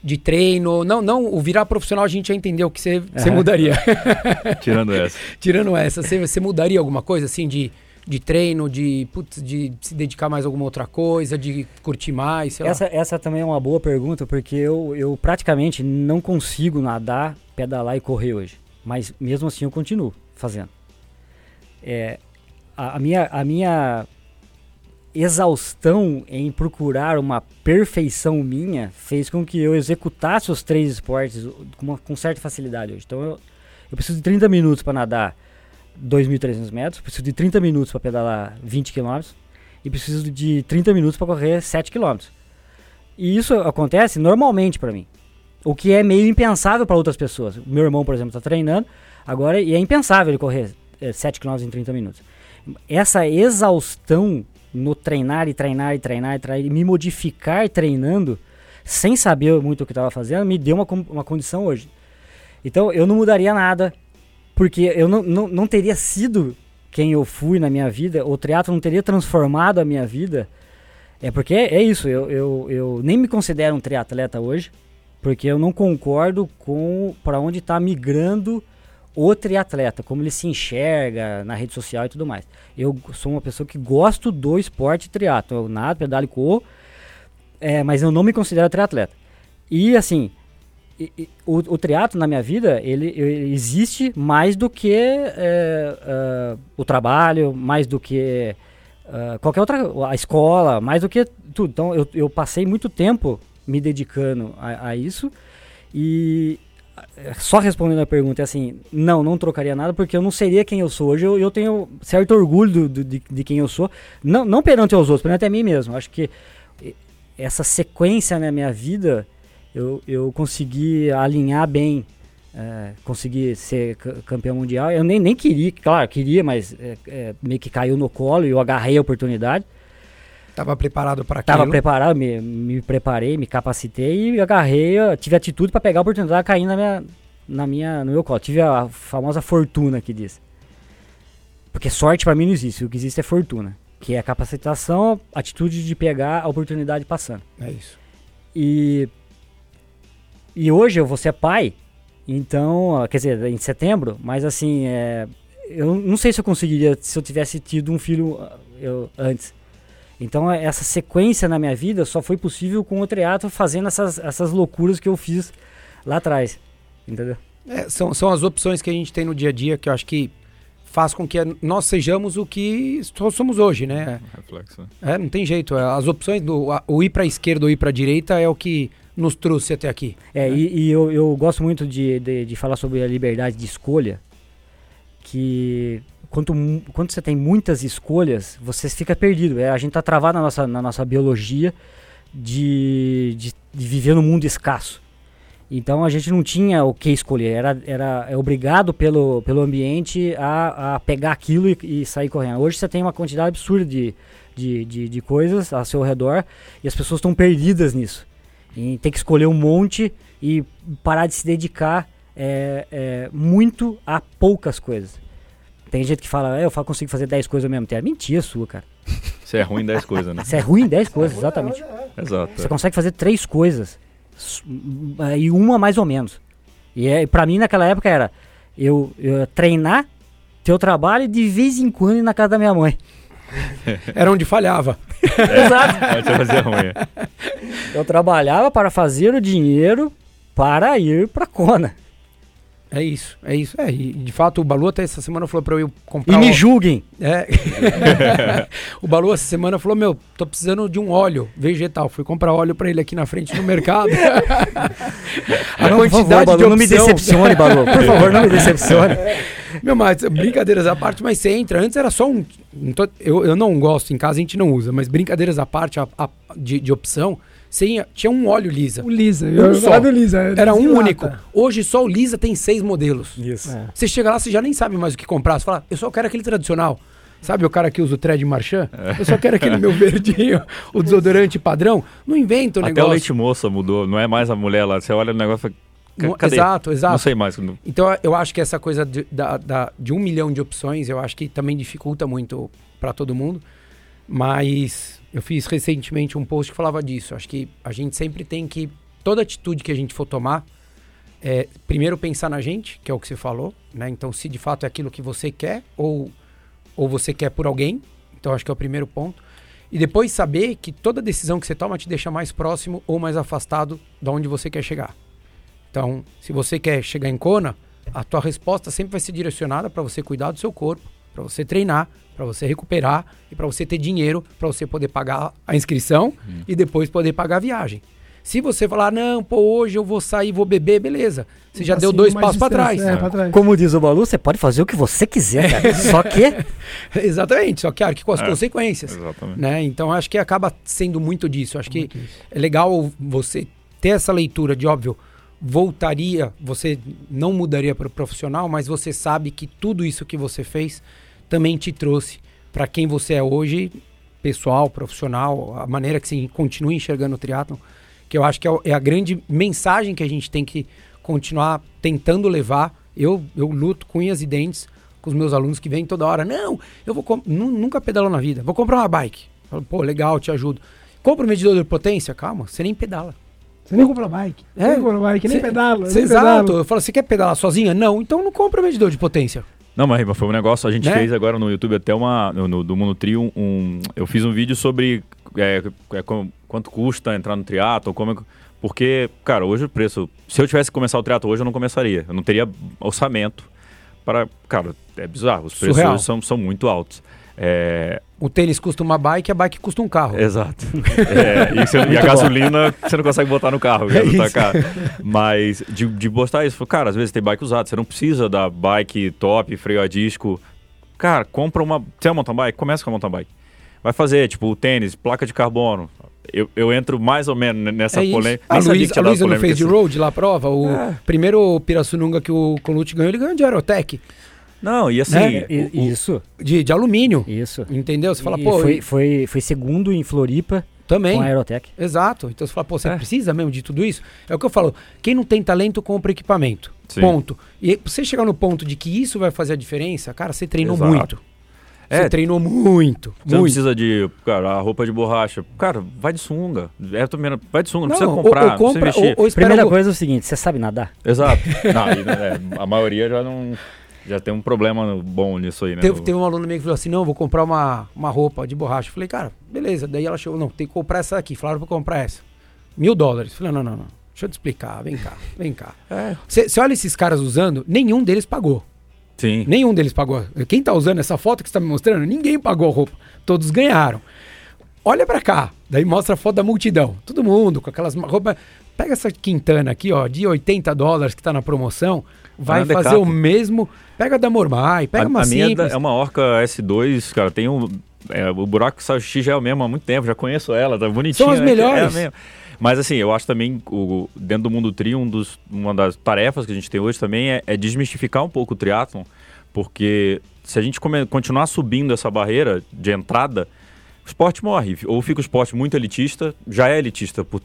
de treino? Não, não, o virar profissional a gente já entendeu que você, mudaria. Tirando essa. Tirando essa, você, você mudaria alguma coisa, assim, de, de treino, de, putz, de se dedicar mais a alguma outra coisa, de curtir mais, sei lá. Essa, essa também é uma boa pergunta, porque eu, eu praticamente não consigo nadar, pedalar e correr hoje. Mas mesmo assim eu continuo fazendo. É, a, a minha, a minha exaustão em procurar uma perfeição minha fez com que eu executasse os três esportes com, uma- com certa facilidade hoje. Então eu, eu preciso de 30 minutos para nadar 2.300 metros, preciso de 30 minutos para pedalar 20 km e preciso de 30 minutos para correr 7 km. E isso acontece normalmente para mim. O que é meio impensável para outras pessoas. O meu irmão, por exemplo, está treinando agora e é impensável ele correr eh, 7 km em 30 minutos. Essa exaustão no treinar e treinar e treinar e treinar e me modificar treinando sem saber muito o que estava fazendo me deu uma, uma condição hoje. Então eu não mudaria nada porque eu não, não, não teria sido quem eu fui na minha vida, o triatlo não teria transformado a minha vida. É porque é, é isso, eu, eu, eu nem me considero um triatleta hoje, porque eu não concordo com para onde está migrando o triatleta, como ele se enxerga na rede social e tudo mais. Eu sou uma pessoa que gosto do esporte triatlo, eu nado, pedalo e corro, é, mas eu não me considero triatleta. E assim, e- e o, o triatlo na minha vida, ele, ele existe mais do que é, é, o trabalho, mais do que é, qualquer outra, a escola, mais do que tudo. Então eu, eu passei muito tempo me dedicando a, a isso e só respondendo a pergunta, é assim, não, não trocaria nada porque eu não seria quem eu sou hoje. Eu, eu tenho certo orgulho do, do- de, de quem eu sou, não, não perante aos outros, perante a mim mesmo. Acho que essa sequência na minha vida eu, eu consegui alinhar bem, é, consegui ser ca- campeão mundial. Eu nem, nem queria, claro, queria, mas é, é, meio que caiu no colo e eu agarrei a oportunidade. Tava preparado para aquilo. Estava preparado, me, me preparei, me capacitei e agarrei, tive atitude para pegar a oportunidade caindo na minha, na minha, no meu colo. Tive a famosa fortuna que diz. Porque sorte para mim não existe, o que existe é fortuna, que é a capacitação, a atitude de pegar a oportunidade passando. É isso. E, e hoje eu vou ser pai, então, quer dizer, em setembro, mas assim, é, eu não sei se eu conseguiria se eu tivesse tido um filho eu, antes. Então, é, essa sequência na minha vida só foi possível com o triatlo fazendo essas, essas loucuras que eu fiz lá atrás. Entendeu? É, são, são as opções que a gente tem no dia a dia que eu acho que faz com que nós sejamos o que somos hoje, né? Reflexo. né? É, não tem jeito. é, As opções do a- o ir para esquerda ou ir para direita é o que nos trouxe até aqui. É, e, e eu, eu gosto muito de, de, de falar sobre a liberdade de escolha, que quanto, quando você tem muitas escolhas, você fica perdido. É, a gente tá travado na nossa, na nossa biologia de, de, de viver num mundo escasso. Então a gente não tinha o que escolher, era, era é obrigado pelo, pelo ambiente a, a pegar aquilo e, e sair correndo. Hoje você tem uma quantidade absurda de, de, de, de coisas ao seu redor e as pessoas estão perdidas nisso. E tem que escolher um monte e parar de se dedicar é, é, muito a poucas coisas. Tem gente que fala, "É, eu consigo fazer 10 coisas ao mesmo tempo. É mentira sua, cara. Você é ruim em 10 coisas, né? Você é ruim em 10 coisas, exatamente. Exato. Você consegue fazer três coisas e uma mais ou menos. E é, pra mim naquela época era eu, eu treinar, ter o trabalho e de vez em quando ir na casa da minha mãe. Era onde falhava. Exato. Pode fazer ruim. Eu trabalhava para fazer o dinheiro para ir pra Kona. É isso, é isso. É, e de fato o Balu até essa semana falou pra eu comprar. E me ó- julguem. É. o Balu essa semana falou: Meu, tô precisando de um óleo vegetal. Fui comprar óleo pra ele aqui na frente no mercado. a Não, por favor, quantidade Balu, de não me opção- decepcione, Balu. Por favor, não me decepcione. Meu, mas brincadeiras à parte, mas você entra. Antes era só um. eu, eu não gosto, em casa a gente não usa, mas brincadeiras à parte a- a- de, de opção, ia- tinha um óleo lisa. O Lisa. Um Eu só. do Lisa. Era um Lisa único. Hoje só o Lisa tem seis modelos. Isso. É. Você chega lá, você já nem sabe mais o que comprar. Você fala, eu só quero aquele tradicional. Sabe o cara que usa o thread Marchand? Eu só quero aquele meu verdinho, o desodorante padrão. Não inventa o Até o negócio. leite moça mudou. Não é mais a mulher lá. Você olha o negócio e fala, Não- "Ca- cadê? Exato, exato. Não sei mais. Então eu acho que essa coisa de, da- da- de um milhão de opções, eu acho que também dificulta muito para todo mundo. Mas eu fiz recentemente um post que falava disso. Acho que a gente sempre tem que. Toda atitude que a gente for tomar, é, primeiro pensar na gente, que é o que você falou, né? Então, se de fato é aquilo que você quer, ou, ou você quer por alguém. Então, acho que é o primeiro ponto. E depois saber que toda decisão que você toma te deixa mais próximo ou mais afastado de onde você quer chegar. Então, se você quer chegar em Kona, a tua resposta sempre vai ser direcionada para você cuidar do seu corpo, para você treinar, para você recuperar e para você ter dinheiro para você poder pagar a inscrição e depois poder pagar a viagem. Se você falar, não, pô, hoje eu vou sair, vou beber, beleza. Você já Um deu passinho dois passos para trás. É, pra trás. Como diz o Balu, você pode fazer o que você quiser, cara. Só que Exatamente, só que, claro, que com as É. consequências. Exatamente. né? Então acho que acaba sendo muito disso. Acho que é legal você ter essa leitura de óbvio voltaria, você não mudaria para o profissional, mas você sabe que tudo isso que você fez também te trouxe para quem você é hoje, pessoal, profissional, a maneira que você continua enxergando o triatlon, que eu acho que é é a grande mensagem que a gente tem que continuar tentando levar. Eu, eu luto com unhas e dentes com os meus alunos que vêm toda hora. Não, eu vou nunca pedalou na vida. Vou comprar uma bike. Falo, Pô, legal, te ajudo. Compra um medidor de potência? Calma, você nem pedala. Você nem compra bike. Você É. nem compra bike, nem Cê- pedala. Cê- nem exato. pedala. Eu falo, você quer pedalar sozinha? Não, então não compra medidor de potência. Não, mas foi um negócio, a gente Né? fez agora no YouTube até uma, no, do Mundo Trio, um, eu fiz um vídeo sobre é, é, quanto custa entrar no triatlo, como é que- porque, cara, hoje o preço, se eu tivesse que começar o triatlo hoje, eu não começaria, eu não teria orçamento para, cara, é bizarro, os preços são, são muito altos. É, O tênis custa uma bike, a bike custa um carro. Exato. É, e, você- e a gasolina você não consegue botar no carro, É tá caro. Mas de, de postar isso, cara, às vezes tem bike usada, você não precisa da bike top, freio a disco. Cara, compra uma. Você é uma mountain bike? Começa com a mountain bike. Vai fazer, tipo, o tênis, placa de carbono. Eu, eu entro mais ou menos nessa É polêmica. A Luísa, não polêmica fez de assim. road lá a prova. O primeiro Pirassununga que o Colucci ganhou, ele ganhou de Aerotech. Não, e assim. Né? o- o- isso, De, de alumínio. isso. Entendeu? Você fala, E pô, foi, e- foi, foi segundo em Floripa também. com a Aerotech. Exato. Então você fala, pô, você É. precisa mesmo de tudo isso? É o que eu falo. Quem não tem talento, compra equipamento. Sim. Ponto. E você chegar no ponto de que isso vai fazer a diferença, cara, você treinou Exato. muito. Você É. treinou muito. Você não muito. precisa de, cara, a roupa de borracha. Cara, vai de sunga. É, também, vai de sunga, não, Não, precisa ou- comprar, ou, não precisa compra, investir. ou, ou espera Primeira coisa é o seguinte, você sabe nadar? Exato. Não, né, a maioria já não. Já tem um problema bom nisso aí, né? Teve, no- teve um aluno meu que falou assim: não, vou comprar uma, uma roupa de borracha. Eu falei, cara, beleza. Daí ela chegou, não, tem que comprar essa aqui. Falaram pra eu comprar essa. Mil dólares. Eu falei, não, não, não. Deixa eu te explicar. Vem cá, vem cá. É. Você olha esses caras usando, nenhum deles pagou. Sim. Nenhum deles pagou. Quem tá usando essa foto que você tá me mostrando, ninguém pagou a roupa. Todos ganharam. olha pra cá. Daí mostra a foto da multidão. Todo mundo com aquelas roupas. Pega essa Quintana aqui, ó, de 80 dólares que tá na promoção. Vai na fazer Decathlon. o mesmo. Pega da Mormai, pega a, uma a é simples. é uma Orca S2, cara. Tem um. é, o buraco já é o mesmo há muito tempo, já conheço ela, tá bonitinha. São as né? melhores. É a mesma. Mas assim, eu acho também, o, dentro do mundo tri, um dos, uma das tarefas que a gente tem hoje também é, é desmistificar um pouco o triatlon, porque se a gente come- continuar subindo essa barreira de entrada, o esporte morre. Ou fica o esporte muito elitista, já é elitista por,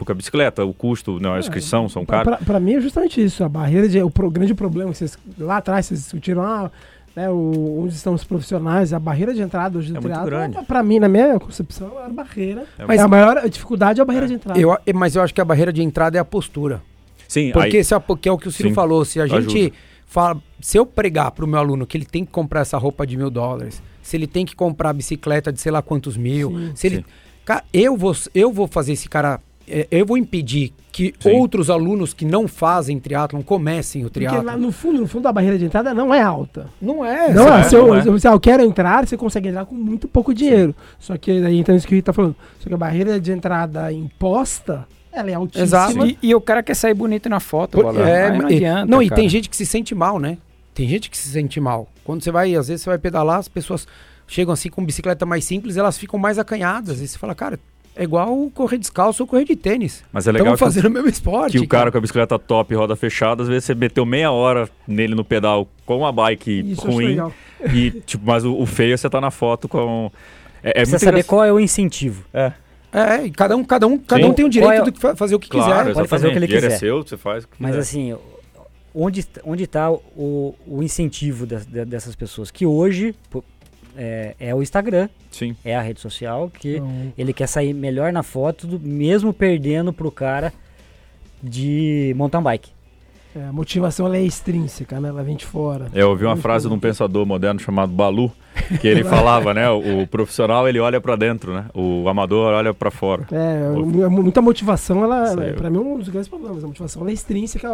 porque a bicicleta, o custo, não, a inscrição são caros. pra- pra mim é justamente isso. A barreira de. O pro- grande problema que vocês. Lá atrás vocês discutiram. Ah, né, o, onde estão os profissionais, a barreira de entrada hoje do É muito triatlo, grande. Pra mim, na minha concepção, é a maior barreira. É Mas a maior dificuldade é a barreira de entrada. Eu, mas eu acho que a barreira de entrada é a postura. Sim, Porque aí, se a- que é o que o Ciro Sim, falou. Se a gente ajuda. fala. Se eu pregar pro meu aluno que ele tem que comprar essa roupa de mil dólares, se ele tem que comprar a bicicleta de sei lá quantos mil, Sim. se ele. Cara, eu vou, eu vou fazer esse cara. É, Eu vou impedir que Sim. outros alunos que não fazem triatlon comecem o Porque lá triatlon. no fundo, no fundo, a barreira de entrada não é alta. Não é. Não, é, se, eu, não é. se eu quero entrar, você consegue entrar com muito pouco dinheiro. Só que aí entra isso que o Rita tá falando. Só que a barreira de entrada imposta, ela é altíssima. Exato. E, e o cara quer sair bonito na foto, Por- é, não e- adianta, não, e cara. tem gente que se sente mal, né? Tem gente que se sente mal. Quando você vai, às vezes você vai pedalar, as pessoas chegam assim com bicicleta mais simples, elas ficam mais acanhadas. E você fala, cara, é igual correr descalço ou correr de tênis. mas é legal Estamos fazendo o mesmo esporte. que o cara com a bicicleta top, roda fechada, às vezes você meteu meia hora nele no pedal com a bike Isso ruim. legal. E, tipo, mas o, o feio é você tá na foto com. É, é Precisa saber qual é o incentivo. É, É, e cada um, cada um, cada Sim. um tem o direito é- de fa- fazer o que claro, quiser. pode fazer o que ele exatamente. Quiser. é seu, você faz o que Mas quiser. assim, onde, onde está o, o incentivo das- de- dessas pessoas? Que hoje é, é o Instagram, Sim. é a rede social, que Então, ele quer sair melhor na foto, do- mesmo perdendo pro cara de mountain bike. é, a motivação ela é extrínseca, né? Ela vem de fora. É, Eu ouvi uma frase de um pensador moderno chamado Balu, que ele falava, né? O, o profissional ele olha pra dentro, né? O amador olha pra fora. É, mu- muita motivação, ela, aí. pra mim, é um dos grandes problemas. A motivação ela é extrínseca, É.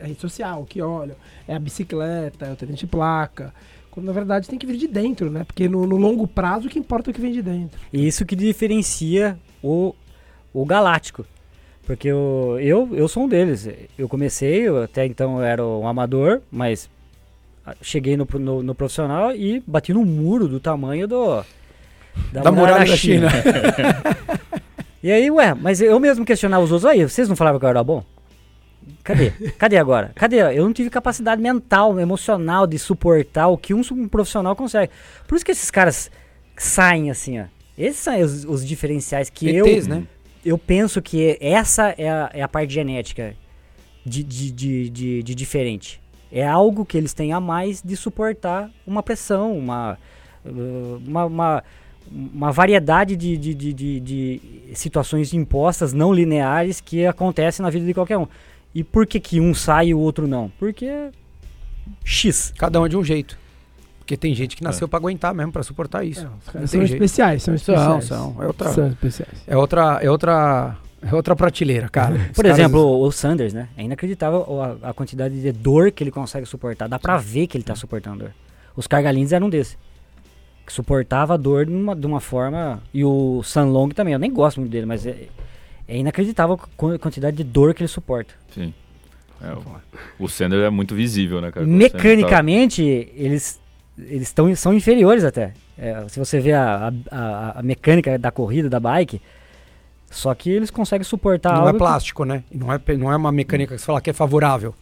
é. a rede social, que olha, é a bicicleta, é o tênis de placa. Quando na verdade tem que vir de dentro, né? Porque no, no longo prazo o que importa é o que vem de dentro. E isso que diferencia o, o Galáctico. Porque eu, eu, eu sou um deles. Eu comecei, eu até então eu era um amador, mas ah, cheguei no, pro- no, no profissional e bati no muro do tamanho do. Da muralha da China. E aí, ué, mas eu mesmo questionava os outros. Aí, vocês não falavam que eu era bom? Cadê? Cadê agora? Cadê? Eu não tive capacidade mental, emocional de suportar o que um, um profissional consegue. Por isso que esses caras saem assim, ó. Esses são os, os diferenciais que eu, ETs, né? eu penso que essa é a, é a parte genética de, de, de, de, de diferente. É algo que eles têm a mais de suportar uma pressão, uma, uh, uma, uma, uma variedade de, de, de, de, de situações impostas, não lineares, que acontecem na vida de qualquer um. E por que, que um sai e o outro não? Porque X. Cada um é de um jeito. Porque tem gente que nasceu pra aguentar mesmo, pra suportar isso. É, caras são especiais, são São, especiais. são. É outra, São especiais. é outra, é outra, é outra prateleira, cara. Os Por caras- exemplo, o Sanders, né? É inacreditável a, a quantidade de dor que ele consegue suportar. Dá pra ver que ele tá suportando dor. Os Cargalins eram um desses. Que suportava a dor de uma, de uma forma. E o Sanlong também. Eu nem gosto muito dele, mas é, é inacreditável a quan- quantidade de dor que ele suporta. Sim. É, o, o Sender é muito visível, né, cara? Quando Sender Mecanicamente, eles, eles tão, são inferiores até. É, se você vê a, a, a- mecânica da corrida, da bike. Só que eles conseguem suportar Não algo. é que- plástico, né? E Não é, não é uma mecânica que você fala que é favorável.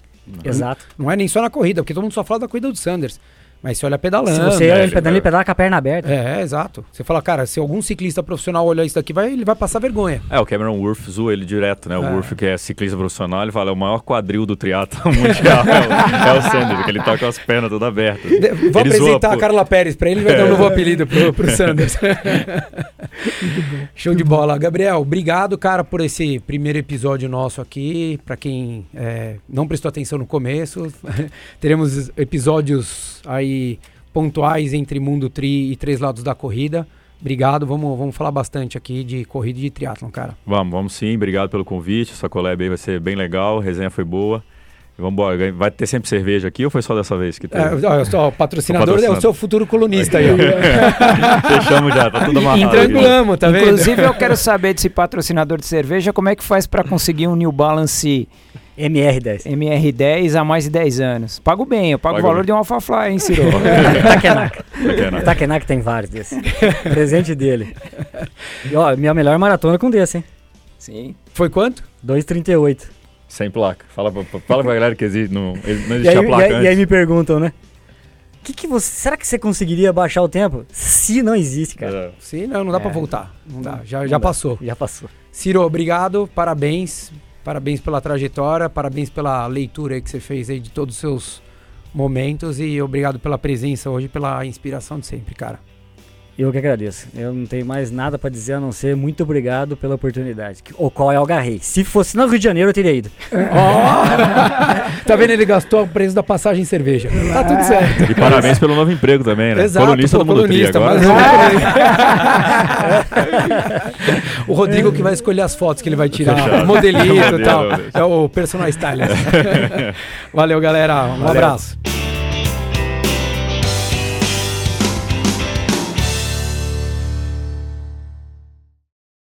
Exato. Não é nem só na corrida, porque todo mundo só fala da corrida do Sanders. Mas você olha pedalando. Se você é, ele ele pedala, vai- ele pedala com a perna aberta. É, exato. Você fala, cara, se algum ciclista profissional olhar isso daqui, vai, ele vai passar vergonha. É, o Cameron Worth zoa ele direto, né? O É. Worth, que é ciclista profissional, ele fala, é o maior quadril do triatlo mundial é o, é o Sender, que ele tá com as pernas todas abertas. De- Vou Ele apresentar zoa, a. Carla Pérez pra ele e vai dar um novo apelido pro, pro Sanders. Show de bola. Gabriel, obrigado, cara, por esse primeiro episódio nosso aqui. Pra quem é, não prestou atenção no começo, teremos episódios aí pontuais entre Mundo Tri e Três Lados da Corrida. Obrigado, vamos, vamos falar bastante aqui de corrida e de triatlon, cara. Vamos, vamos sim, obrigado pelo convite, essa collab aí vai ser bem legal, a resenha foi boa. Vambora, vai ter sempre cerveja aqui ou foi só dessa vez que teve? É, eu sou o patrocinador, é o seu futuro colunista aí. Fechamos já, tá tudo amarrado. Entrangulamos, tá vendo? Inclusive, eu quero saber desse patrocinador de cerveja, como é que faz pra conseguir um New Balance MR10. MR10 há mais de 10 anos? Pago bem, eu pago Paga o valor bem. de um Alphafly, hein, Ciro? Takenak. Takenak tem vários desses. Presente dele. E, ó, minha melhor maratona com desse, hein? Sim. Foi quanto? 2,38. Sem placa. Fala, pra- fala pra galera que existe, não, não E aí, existia e, placa aí, e aí me perguntam, né? Que que você, será que você conseguiria baixar o tempo? Se não existe, cara. Sim, não, não dá É. pra voltar. Não dá, já, Não já dá. passou. Já passou. Ciro, obrigado, parabéns. Parabéns pela trajetória, parabéns pela leitura que você fez aí de todos os seus momentos e obrigado pela presença hoje, pela inspiração de sempre, cara. Eu que agradeço. Eu não tenho mais nada pra dizer a não ser muito obrigado pela oportunidade. O qual eu agarrei. Se fosse no Rio de Janeiro, eu teria ido. Ó! tá vendo? Ele gastou o preço da passagem em cerveja. Tá tudo certo. E parabéns pelo novo emprego também, né? Exato, colunista pô, do Mundo colunista, agora. mas- o Rodrigo que vai escolher as fotos que ele vai tirar, Fechado. o modelito e Modelo, tal. É o personal stylist. Valeu, galera. Um Valeu. abraço.